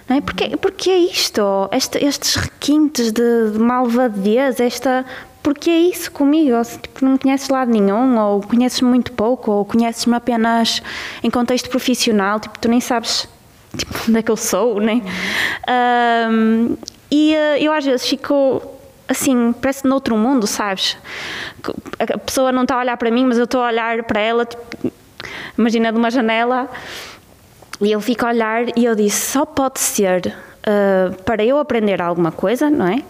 Não é? Porque, porque é isto, este, estes requintes de, de malvadez, esta porque é isso comigo, tipo, não me conheces lado nenhum, ou conheces muito pouco, ou conheces-me apenas em contexto profissional, tipo, tu nem sabes tipo, onde é que eu sou, né? Um, e uh, eu às vezes fico assim, parece noutro mundo, sabes? A pessoa não está a olhar para mim, mas eu estou a olhar para ela, tipo, imagina de uma janela e eu fico a olhar e eu disse: só pode ser uh, para eu aprender alguma coisa, não é?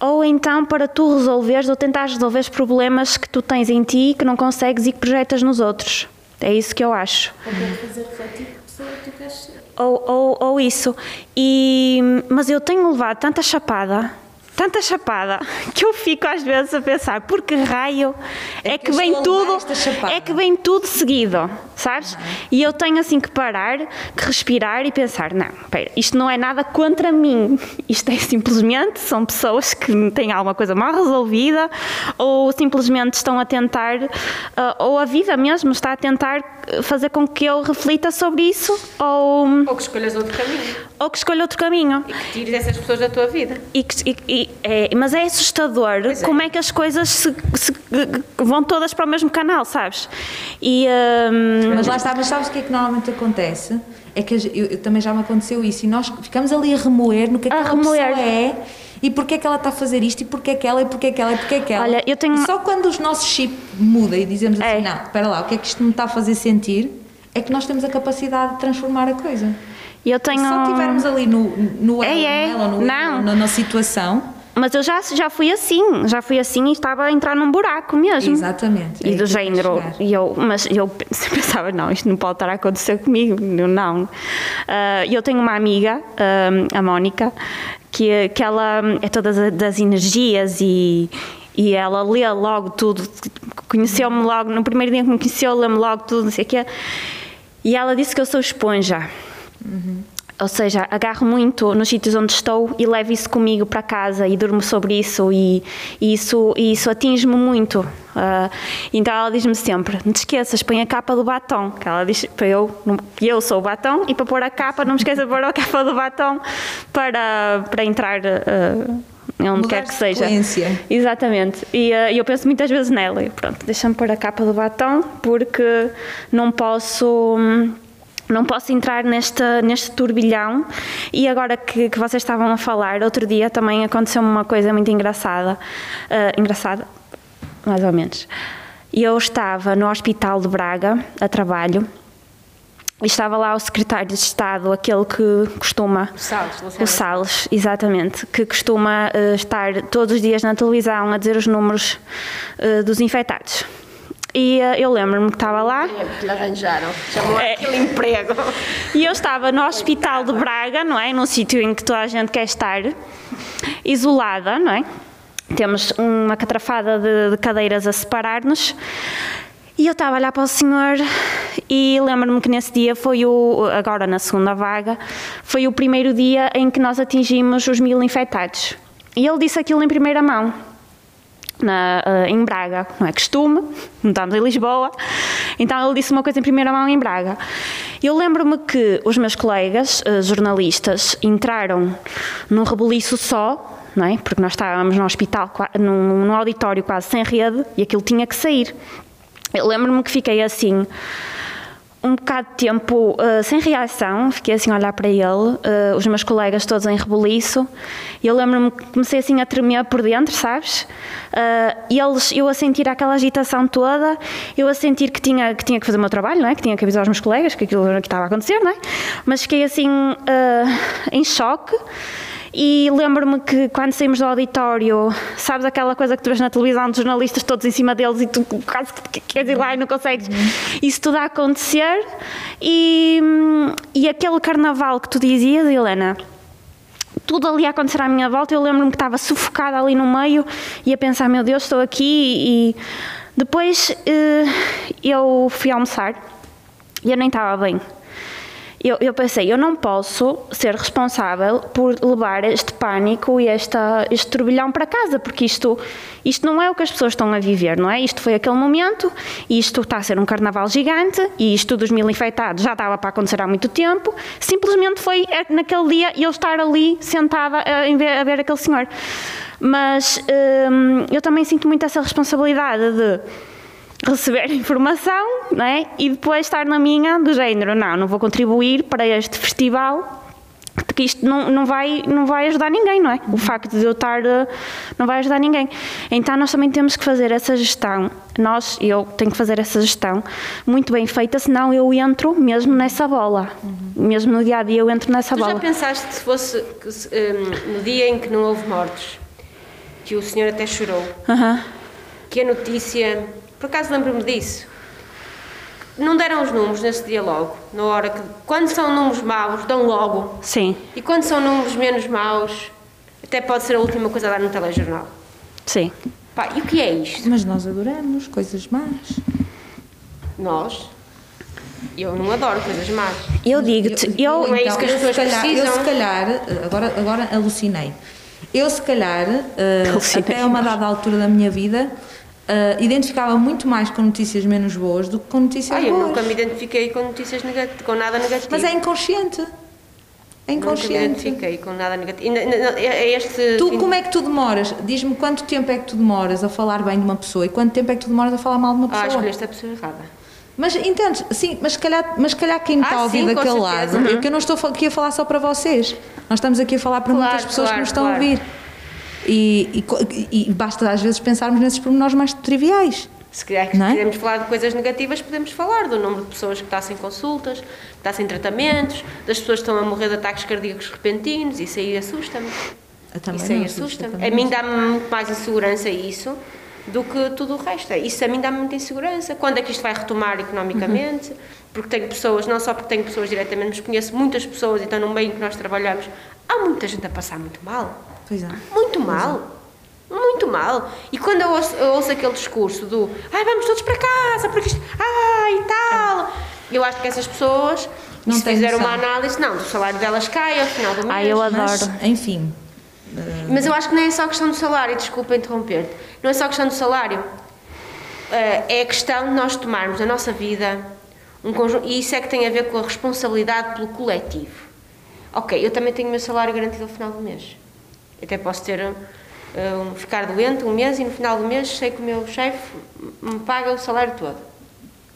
Ou então para tu resolveres ou tentar resolver os problemas que tu tens em ti que não consegues e que projetas nos outros. É isso que eu acho. Ou fazer refletir a pessoa que tu queres ser. Ou, ou, ou isso. E, mas eu tenho levado tanta chapada tanta chapada que eu fico às vezes a pensar por que raio é, é que, que vem tudo é que vem tudo seguido sabes? Uhum. e eu tenho assim que parar que respirar e pensar não pera, isto não é nada contra mim. Isto é simplesmente são pessoas que têm alguma coisa mal resolvida ou simplesmente estão a tentar uh, ou a vida mesmo está a tentar fazer com que eu reflita sobre isso ou ou que escolhas outro caminho ou que escolha outro caminho e que tires essas pessoas da tua vida e, que, e, é, mas é assustador é. como é que as coisas se, se, vão todas para o mesmo canal, sabes? E, um... Mas lá está, mas sabes o que é que normalmente acontece? É que eu, eu, também já me aconteceu isso e nós ficamos ali a remoer no que aquela remoer. pessoa é e porque é que ela está a fazer isto e porque é que ela e porque é que ela e porque é que ela. Olha, eu tenho... E só quando os nossos chip muda e dizemos assim, é. não, espera lá, o que é que isto me está a fazer sentir, é que nós temos a capacidade de transformar a coisa. Eu tenho... Se só estivermos ali no, no é, é. Ela, no, não. na, na situação mas eu já, já fui assim, já fui assim e estava a entrar num buraco mesmo. Exatamente. E é do género, e eu, mas eu pensava, não, isto não pode estar a acontecer comigo, não. Uh, eu tenho uma amiga, uh, a Mónica, que, que ela é todas das energias e, e ela lê logo tudo, conheceu-me logo, no primeiro dia que me conheceu, lê-me logo tudo, não sei o quê. E ela disse que eu sou esponja. Uhum. ou seja, agarro muito nos sítios onde estou e levo isso comigo para casa e durmo sobre isso e, e isso, e isso atinge-me muito. Uh, então ela diz-me sempre: não te esqueças, põe a capa do batom. Que ela diz para eu, eu sou o batom e para pôr a capa, não me esqueça de pôr a capa do batom para, para entrar. Uh, onde Mudar quer que seja. Exatamente. E uh, eu penso muitas vezes nela. Pronto, deixa-me pôr a capa do batom porque não posso. hum, Não posso entrar neste, neste turbilhão. E agora que, que vocês estavam a falar, outro dia também aconteceu-me uma coisa muito engraçada. Uh, engraçada, mais ou menos. Eu estava no Hospital de Braga, a trabalho, e estava lá o secretário de Estado, aquele que costuma. O Salles, O Salles, exatamente, que costuma eh, estar todos os dias na televisão a dizer os números eh, dos infectados. E eh, eu lembro-me que estava lá Que lhe arranjaram. Chamou É. aquele emprego. e eu estava no Hospital de Braga, não é? Num sítio em que toda a gente quer estar, isolada, não é? Temos uma catrafada de, de cadeiras a separar-nos. E eu estava a olhar para o senhor e lembro-me que nesse dia foi o, agora na segunda vaga, foi o primeiro dia em que nós atingimos os mil infectados. E ele disse aquilo em primeira mão na, eh, em Braga, não é costume, não estamos em Lisboa, então ele disse uma coisa em primeira mão em Braga. Eu lembro-me que os meus colegas eh, jornalistas entraram num rebuliço só, não é? porque nós estávamos no hospital, num, num auditório quase sem rede e aquilo tinha que sair. Eu lembro-me que fiquei assim um bocado de tempo uh, sem reação, fiquei assim a olhar para ele, uh, os meus colegas todos em rebuliço, e eu lembro-me que comecei assim a tremer por dentro, sabes? Uh, e eles, eu a sentir aquela agitação toda, eu a sentir que tinha, que tinha que fazer o meu trabalho, não é? que tinha que avisar os meus colegas que aquilo que estava a acontecer, não é? mas fiquei assim em choque. E lembro-me que quando saímos do auditório, sabes aquela coisa que tu vês na televisão, dos jornalistas todos em cima deles e tu quase que queres ir lá e não consegues. Isso tudo a acontecer. E, e aquele carnaval que tu dizias, Helena, tudo ali a acontecer à minha volta, eu lembro-me que estava sufocada ali no meio e a pensar, meu Deus, estou aqui. E depois eh, eu fui almoçar e eu nem estava bem. Eu, eu pensei, eu não posso ser responsável por levar este pânico e esta, este turbilhão para casa, porque isto, isto não é o que as pessoas estão a viver, não é? Isto foi aquele momento, isto está a ser um carnaval gigante, e isto dos mil infectados já estava para acontecer há muito tempo, simplesmente foi é, naquele dia eu estar ali sentada a, a ver aquele senhor. Mas hum, eu também sinto muito essa responsabilidade de receber informação não é? e depois estar na minha do género, não, não vou contribuir para este festival porque isto não, não, vai, não vai ajudar ninguém, não é? O facto de eu estar eh, não vai ajudar ninguém. Então nós também temos que fazer essa gestão, nós, eu tenho que fazer essa gestão muito bem feita, senão eu entro mesmo nessa bola. Mesmo no dia a dia eu entro nessa Tu bola. já pensaste se fosse hum, no dia em que não houve mortos, que o senhor até chorou, que a notícia, por acaso lembro-me disso, não deram os números nesse dia logo, na hora que, quando são números maus, dão logo, Sim, e quando são números menos maus, até pode ser a última coisa a dar no telejornal. sim. Pá, e o que é isto? Mas nós adoramos coisas más. Nós, eu não adoro coisas más. Eu digo-te, eu, Não é isso que as eu, se pessoas calhar, eu precisam. se calhar, agora, agora alucinei. Eu se calhar, Alucinei. até uma dada altura da minha vida, eh, identificava muito mais com notícias menos boas do que com notícias Ai, eu boas. nunca me identifiquei com notícias negativas, com nada negativo. Mas é inconsciente. É Nunca me inconsciente. identifiquei com nada negativo. N- é este Tu, como é que tu demoras? Diz-me quanto tempo é que tu demoras a falar bem de uma pessoa e quanto tempo é que tu demoras a falar mal de uma Ah, pessoa? escolheste a pessoa errada. Mas entendes? Sim, mas se calhar, mas calhar quem me Ah, está a ouvir sim, daquele lado, eu que eu não estou aqui a falar só para vocês. Nós estamos aqui a falar para Claro, muitas pessoas que claro, nos estão claro. a ouvir. E, e e basta às vezes pensarmos nesses pormenores mais triviais. Se calhar que Não é? quisermos falar de coisas negativas, podemos falar do número de pessoas que está sem consultas, que está sem tratamentos, das pessoas que estão a morrer de ataques cardíacos repentinos, isso aí assusta-me. Isso aí assusta-me. A mim dá-me muito mais insegurança isso do que tudo o resto. Isso a mim dá-me muita insegurança. Quando é que isto vai retomar economicamente? Porque tenho pessoas, não só porque tenho pessoas diretamente, mas conheço muitas pessoas, então no meio em que nós trabalhamos, há muita gente a passar muito mal. Pois é. Muito mal. Muito mal. E quando eu ouço, eu ouço aquele discurso do ai, vamos todos para casa, porque isto. Ai, e tal. Eu acho que essas pessoas, Não se têm fizer uma análise, não, o salário delas cai ao final do mês. Ai, eu adoro. Mas, enfim, Mas eu acho que não é só questão do salário, desculpa interromper-te. Não é só questão do salário. Eh, é a questão de nós tomarmos a nossa vida um conjunto, e isso é que tem a ver com a responsabilidade pelo coletivo. Ok, eu também tenho o meu salário garantido ao final do mês. Até posso ter eh, um, ficar doente um mês e no final do mês sei que o meu chefe me paga o salário todo.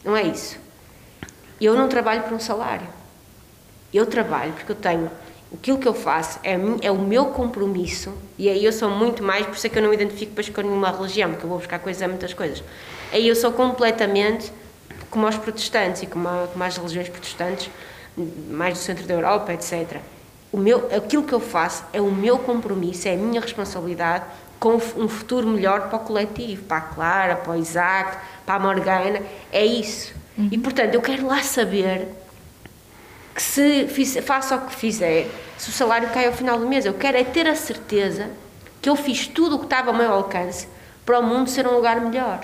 Não é isso. Eu não trabalho por um salário. Eu trabalho porque eu tenho. Aquilo que eu faço é, é o meu compromisso, e aí eu sou muito mais, por isso é que eu não me identifico depois com nenhuma religião, porque eu vou buscar coisas a muitas coisas. Aí eu sou completamente como os protestantes e como, a- como as religiões protestantes, mais do centro da Europa, etc. O meu, aquilo que eu faço é o meu compromisso, é a minha responsabilidade com um futuro melhor para o coletivo, para a Clara, para o Isaac, para a Morgana, é isso. E portanto, eu quero lá saber que se fiz, faça o que fizer, se o salário cai ao final do mês, eu quero é ter a certeza que eu fiz tudo o que estava ao meu alcance para o mundo ser um lugar melhor.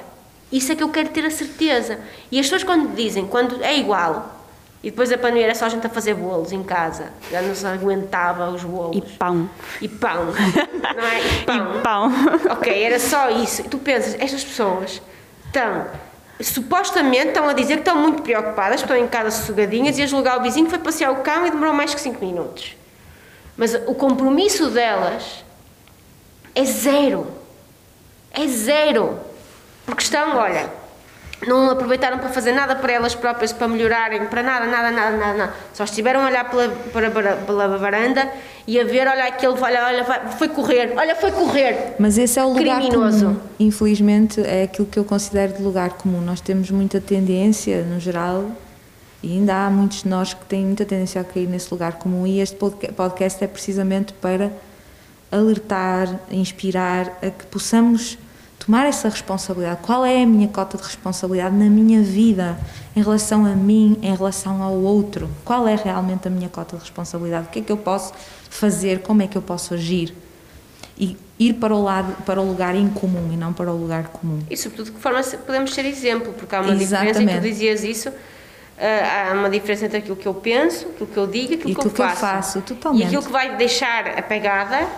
Isso é que eu quero ter a certeza. E as pessoas quando dizem, quando é igual, e depois a pandemia era só a gente a fazer bolos em casa, já não se aguentava os bolos. E pão. E pão, não é? E pão. E pão. Ok, era só isso. E tu pensas, estas pessoas estão, supostamente estão a dizer que estão muito preocupadas, estão em casa sossegadinhas e a julgar o vizinho que foi passear o cão e demorou mais que 5 minutos. Mas o compromisso delas é zero. É zero. Porque estão, olha, não aproveitaram para fazer nada para elas próprias, para melhorarem, para nada, nada, nada, nada. nada. Só estiveram a olhar pela, para, pela varanda e a ver, olha aquele, olha, olha, foi correr, olha, foi correr. Mas esse é o lugar Criminoso. comum. Infelizmente, é aquilo que eu considero de lugar comum. Nós temos muita tendência, no geral, e ainda há muitos de nós que têm muita tendência a cair nesse lugar comum. E este podca- podcast é precisamente para alertar, inspirar a que possamos tomar essa responsabilidade. Qual é a minha cota de responsabilidade na minha vida, em relação a mim, em relação ao outro? Qual é realmente a minha cota de responsabilidade? O que é que eu posso fazer? Como é que eu posso agir? e ir para o lado para o lugar incomum e não para o lugar comum. E sobretudo de que forma podemos ser exemplo, porque há uma diferença, e tu Exatamente. dizias isso, ah, há uma diferença entre aquilo que eu penso, aquilo que eu digo e aquilo, E que, aquilo eu que eu faço. faço, totalmente. E aquilo que vai deixar a pegada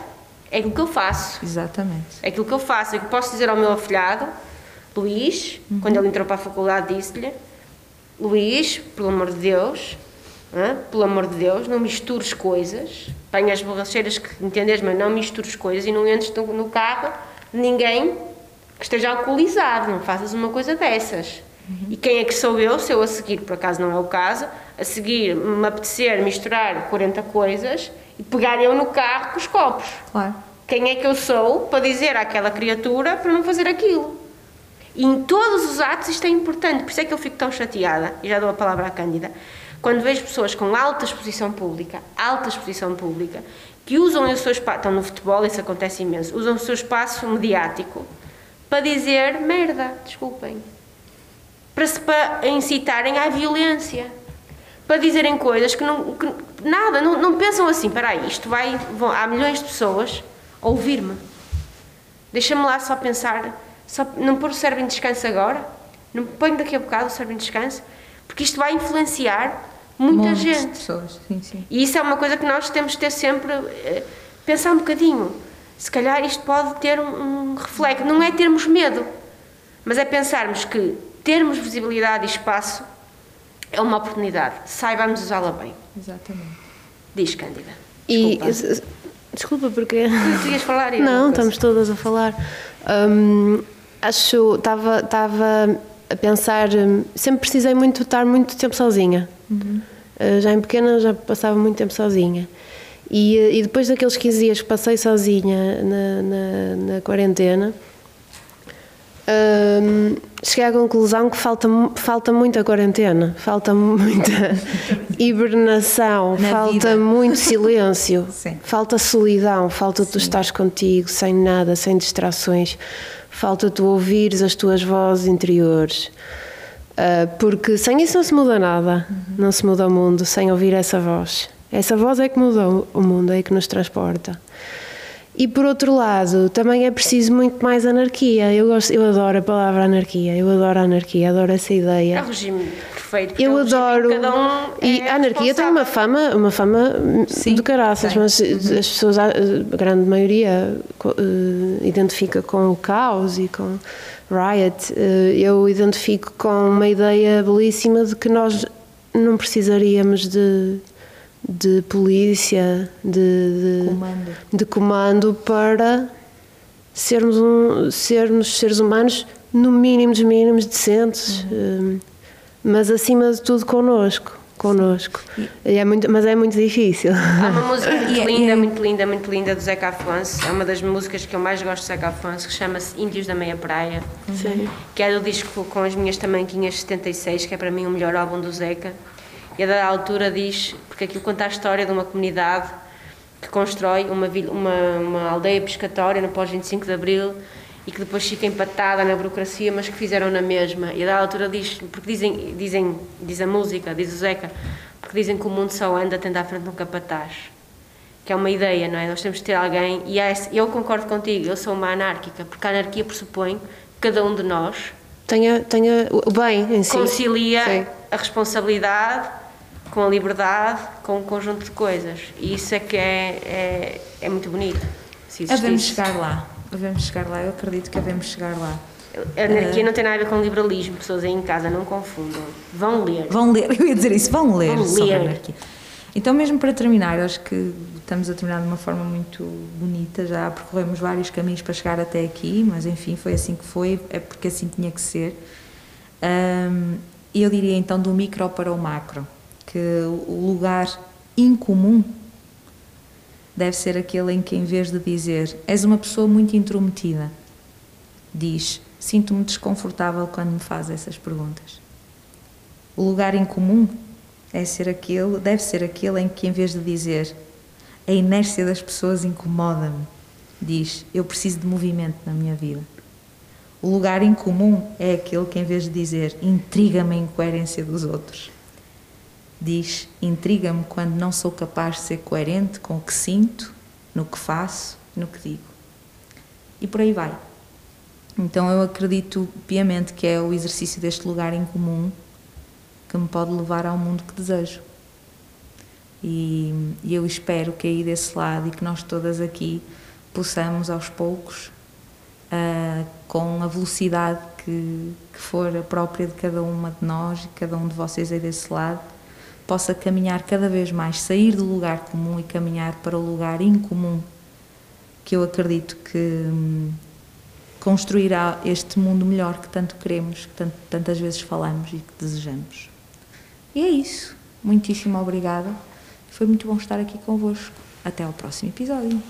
é aquilo que eu faço. Exatamente. É aquilo que eu faço. Eu posso dizer ao meu afilhado, Luís, Uhum. quando ele entrou para a faculdade, disse-lhe: Luís, pelo amor de Deus, hã? pelo amor de Deus, não mistures coisas. Apanha as borracheiras que entendes, mas não mistures coisas e não entres no, no carro de ninguém que esteja alcoolizado. Não faças uma coisa dessas. E quem é que sou eu? Se eu a seguir, por acaso não é o caso, a seguir me apetecer misturar 40 coisas e pegar eu no carro com os copos. Claro. Quem é que eu sou para dizer àquela criatura para não fazer aquilo? E em todos os atos isto é importante, por isso é que eu fico tão chateada, e já dou a palavra à Cândida, quando vejo pessoas com alta exposição pública, alta exposição pública, que usam o seu espaço, estão no futebol, isso acontece imenso, usam o seu espaço mediático para dizer merda, desculpem, para, se, para incitarem à violência, para dizerem coisas que não, que nada, não, não pensam assim, para isto vai, vão, há milhões de pessoas a ouvir-me. Deixa-me lá só pensar, só não pôr o cérebro em descanso agora, não ponho daqui a bocado o cérebro em descanso, porque isto vai influenciar muita Montes gente. pessoas. Sim, sim. E isso é uma coisa que nós temos de ter sempre, eh, pensar um bocadinho. Se calhar isto pode ter um, um reflexo. Não é termos medo, mas é pensarmos que termos visibilidade e espaço é uma oportunidade. Saibamos usá-la bem. Exatamente. Diz, Cândida. E Desculpa. desculpa porque Tu ias falar? eu não, estamos todas a falar. Hum, acho estava estava a pensar, hum, sempre precisei muito estar muito tempo sozinha. Uh, já em pequena já passava muito tempo sozinha. E, uh, e depois daqueles 15 dias que passei sozinha na, na, na quarentena, hum, cheguei à conclusão que falta, falta muita quarentena, falta muita hibernação, Na falta vida. muito silêncio, Sim. falta solidão, falta tu estares contigo, sem nada, sem distrações, falta tu ouvires as tuas vozes interiores. Ah, porque sem isso não se muda nada, não se muda o mundo sem ouvir essa voz. Essa voz é que muda o mundo, é que nos transporta. E por outro lado, também é preciso muito mais anarquia. Eu, gosto, eu adoro a palavra anarquia, eu adoro a anarquia, adoro essa É ideia. o regime perfeito. Eu é adoro. Cada um e é a anarquia tem uma fama, uma fama Sim, do caraças, tem. mas as pessoas, a a grande maioria, eh, identifica com o caos e com riot. Eh, eu identifico com uma ideia belíssima de que nós não precisaríamos de, de polícia, de, de Comando. de comando para sermos, um, sermos seres humanos no mínimo dos mínimos decentes, Uhum. eh, mas acima de tudo connosco. Connosco. E é muito, mas é muito difícil. Há uma música muito linda, é- muito linda, muito linda do Zeca Afonso. É uma das músicas que eu mais gosto do Zeca Afonso, que chama-se Índios da Meia Praia. Sim. Que é do disco com as minhas tamanquinhas 76, que é para mim o melhor álbum do Zeca. E a da altura diz, porque aquilo conta a história de uma comunidade que constrói uma, vil- uma, uma aldeia pescatória no pós-25 de Abril e que depois fica empatada na burocracia, mas que fizeram na mesma. E a da altura diz, porque dizem, dizem, diz a música, diz o Zeca, porque dizem que o mundo só anda tendo à frente um capataz. Que é uma ideia, não é? Nós temos de ter alguém, e esse- eu concordo contigo, eu sou uma anárquica, porque a anarquia pressupõe que cada um de nós Tenha, tenha o bem em si. concilia Sim. a responsabilidade com a liberdade, com um conjunto de coisas. E isso é que é, é, é muito bonito. Se Havemos chegar lá. Havemos chegar lá. Eu acredito que havemos chegar lá. A anarquia não tem nada a ver com liberalismo, pessoas aí em casa não confundam. Vão ler. Vão ler, eu ia dizer isso, vão ler Vão sobre a ler. anarquia. Então, mesmo para terminar, acho que estamos a terminar de uma forma muito bonita. Já percorremos vários caminhos para chegar até aqui, mas enfim, foi assim que foi, é porque assim tinha que ser. E eu diria então do micro para o macro, que o lugar incomum deve ser aquele em que, em vez de dizer és uma pessoa muito intrometida, diz sinto-me desconfortável quando me faz essas perguntas. O lugar em comum deve ser aquele, deve ser aquele em que, em vez de dizer a inércia das pessoas incomoda-me, diz eu preciso de movimento na minha vida. O lugar em comum é aquele que, em vez de dizer intriga-me a incoerência dos outros, diz intriga-me quando não sou capaz de ser coerente com o que sinto, no que faço, no que digo. E por aí vai. Então eu acredito piamente que é o exercício deste lugar em comum que me pode levar ao mundo que desejo. E, e eu espero que aí desse lado e que nós todas aqui possamos aos poucos, ah, com a velocidade que, que for a própria de cada uma de nós e cada um de vocês aí desse lado, possa caminhar cada vez mais, sair do lugar comum e caminhar para o lugar incomum, que eu acredito que hum, construirá este mundo melhor que tanto queremos, que tanto- tantas vezes falamos e que desejamos. E é isso. Muitíssimo obrigada. Foi muito bom estar aqui convosco. Até ao próximo episódio.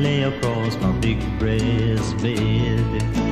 Lay across my big breast bed.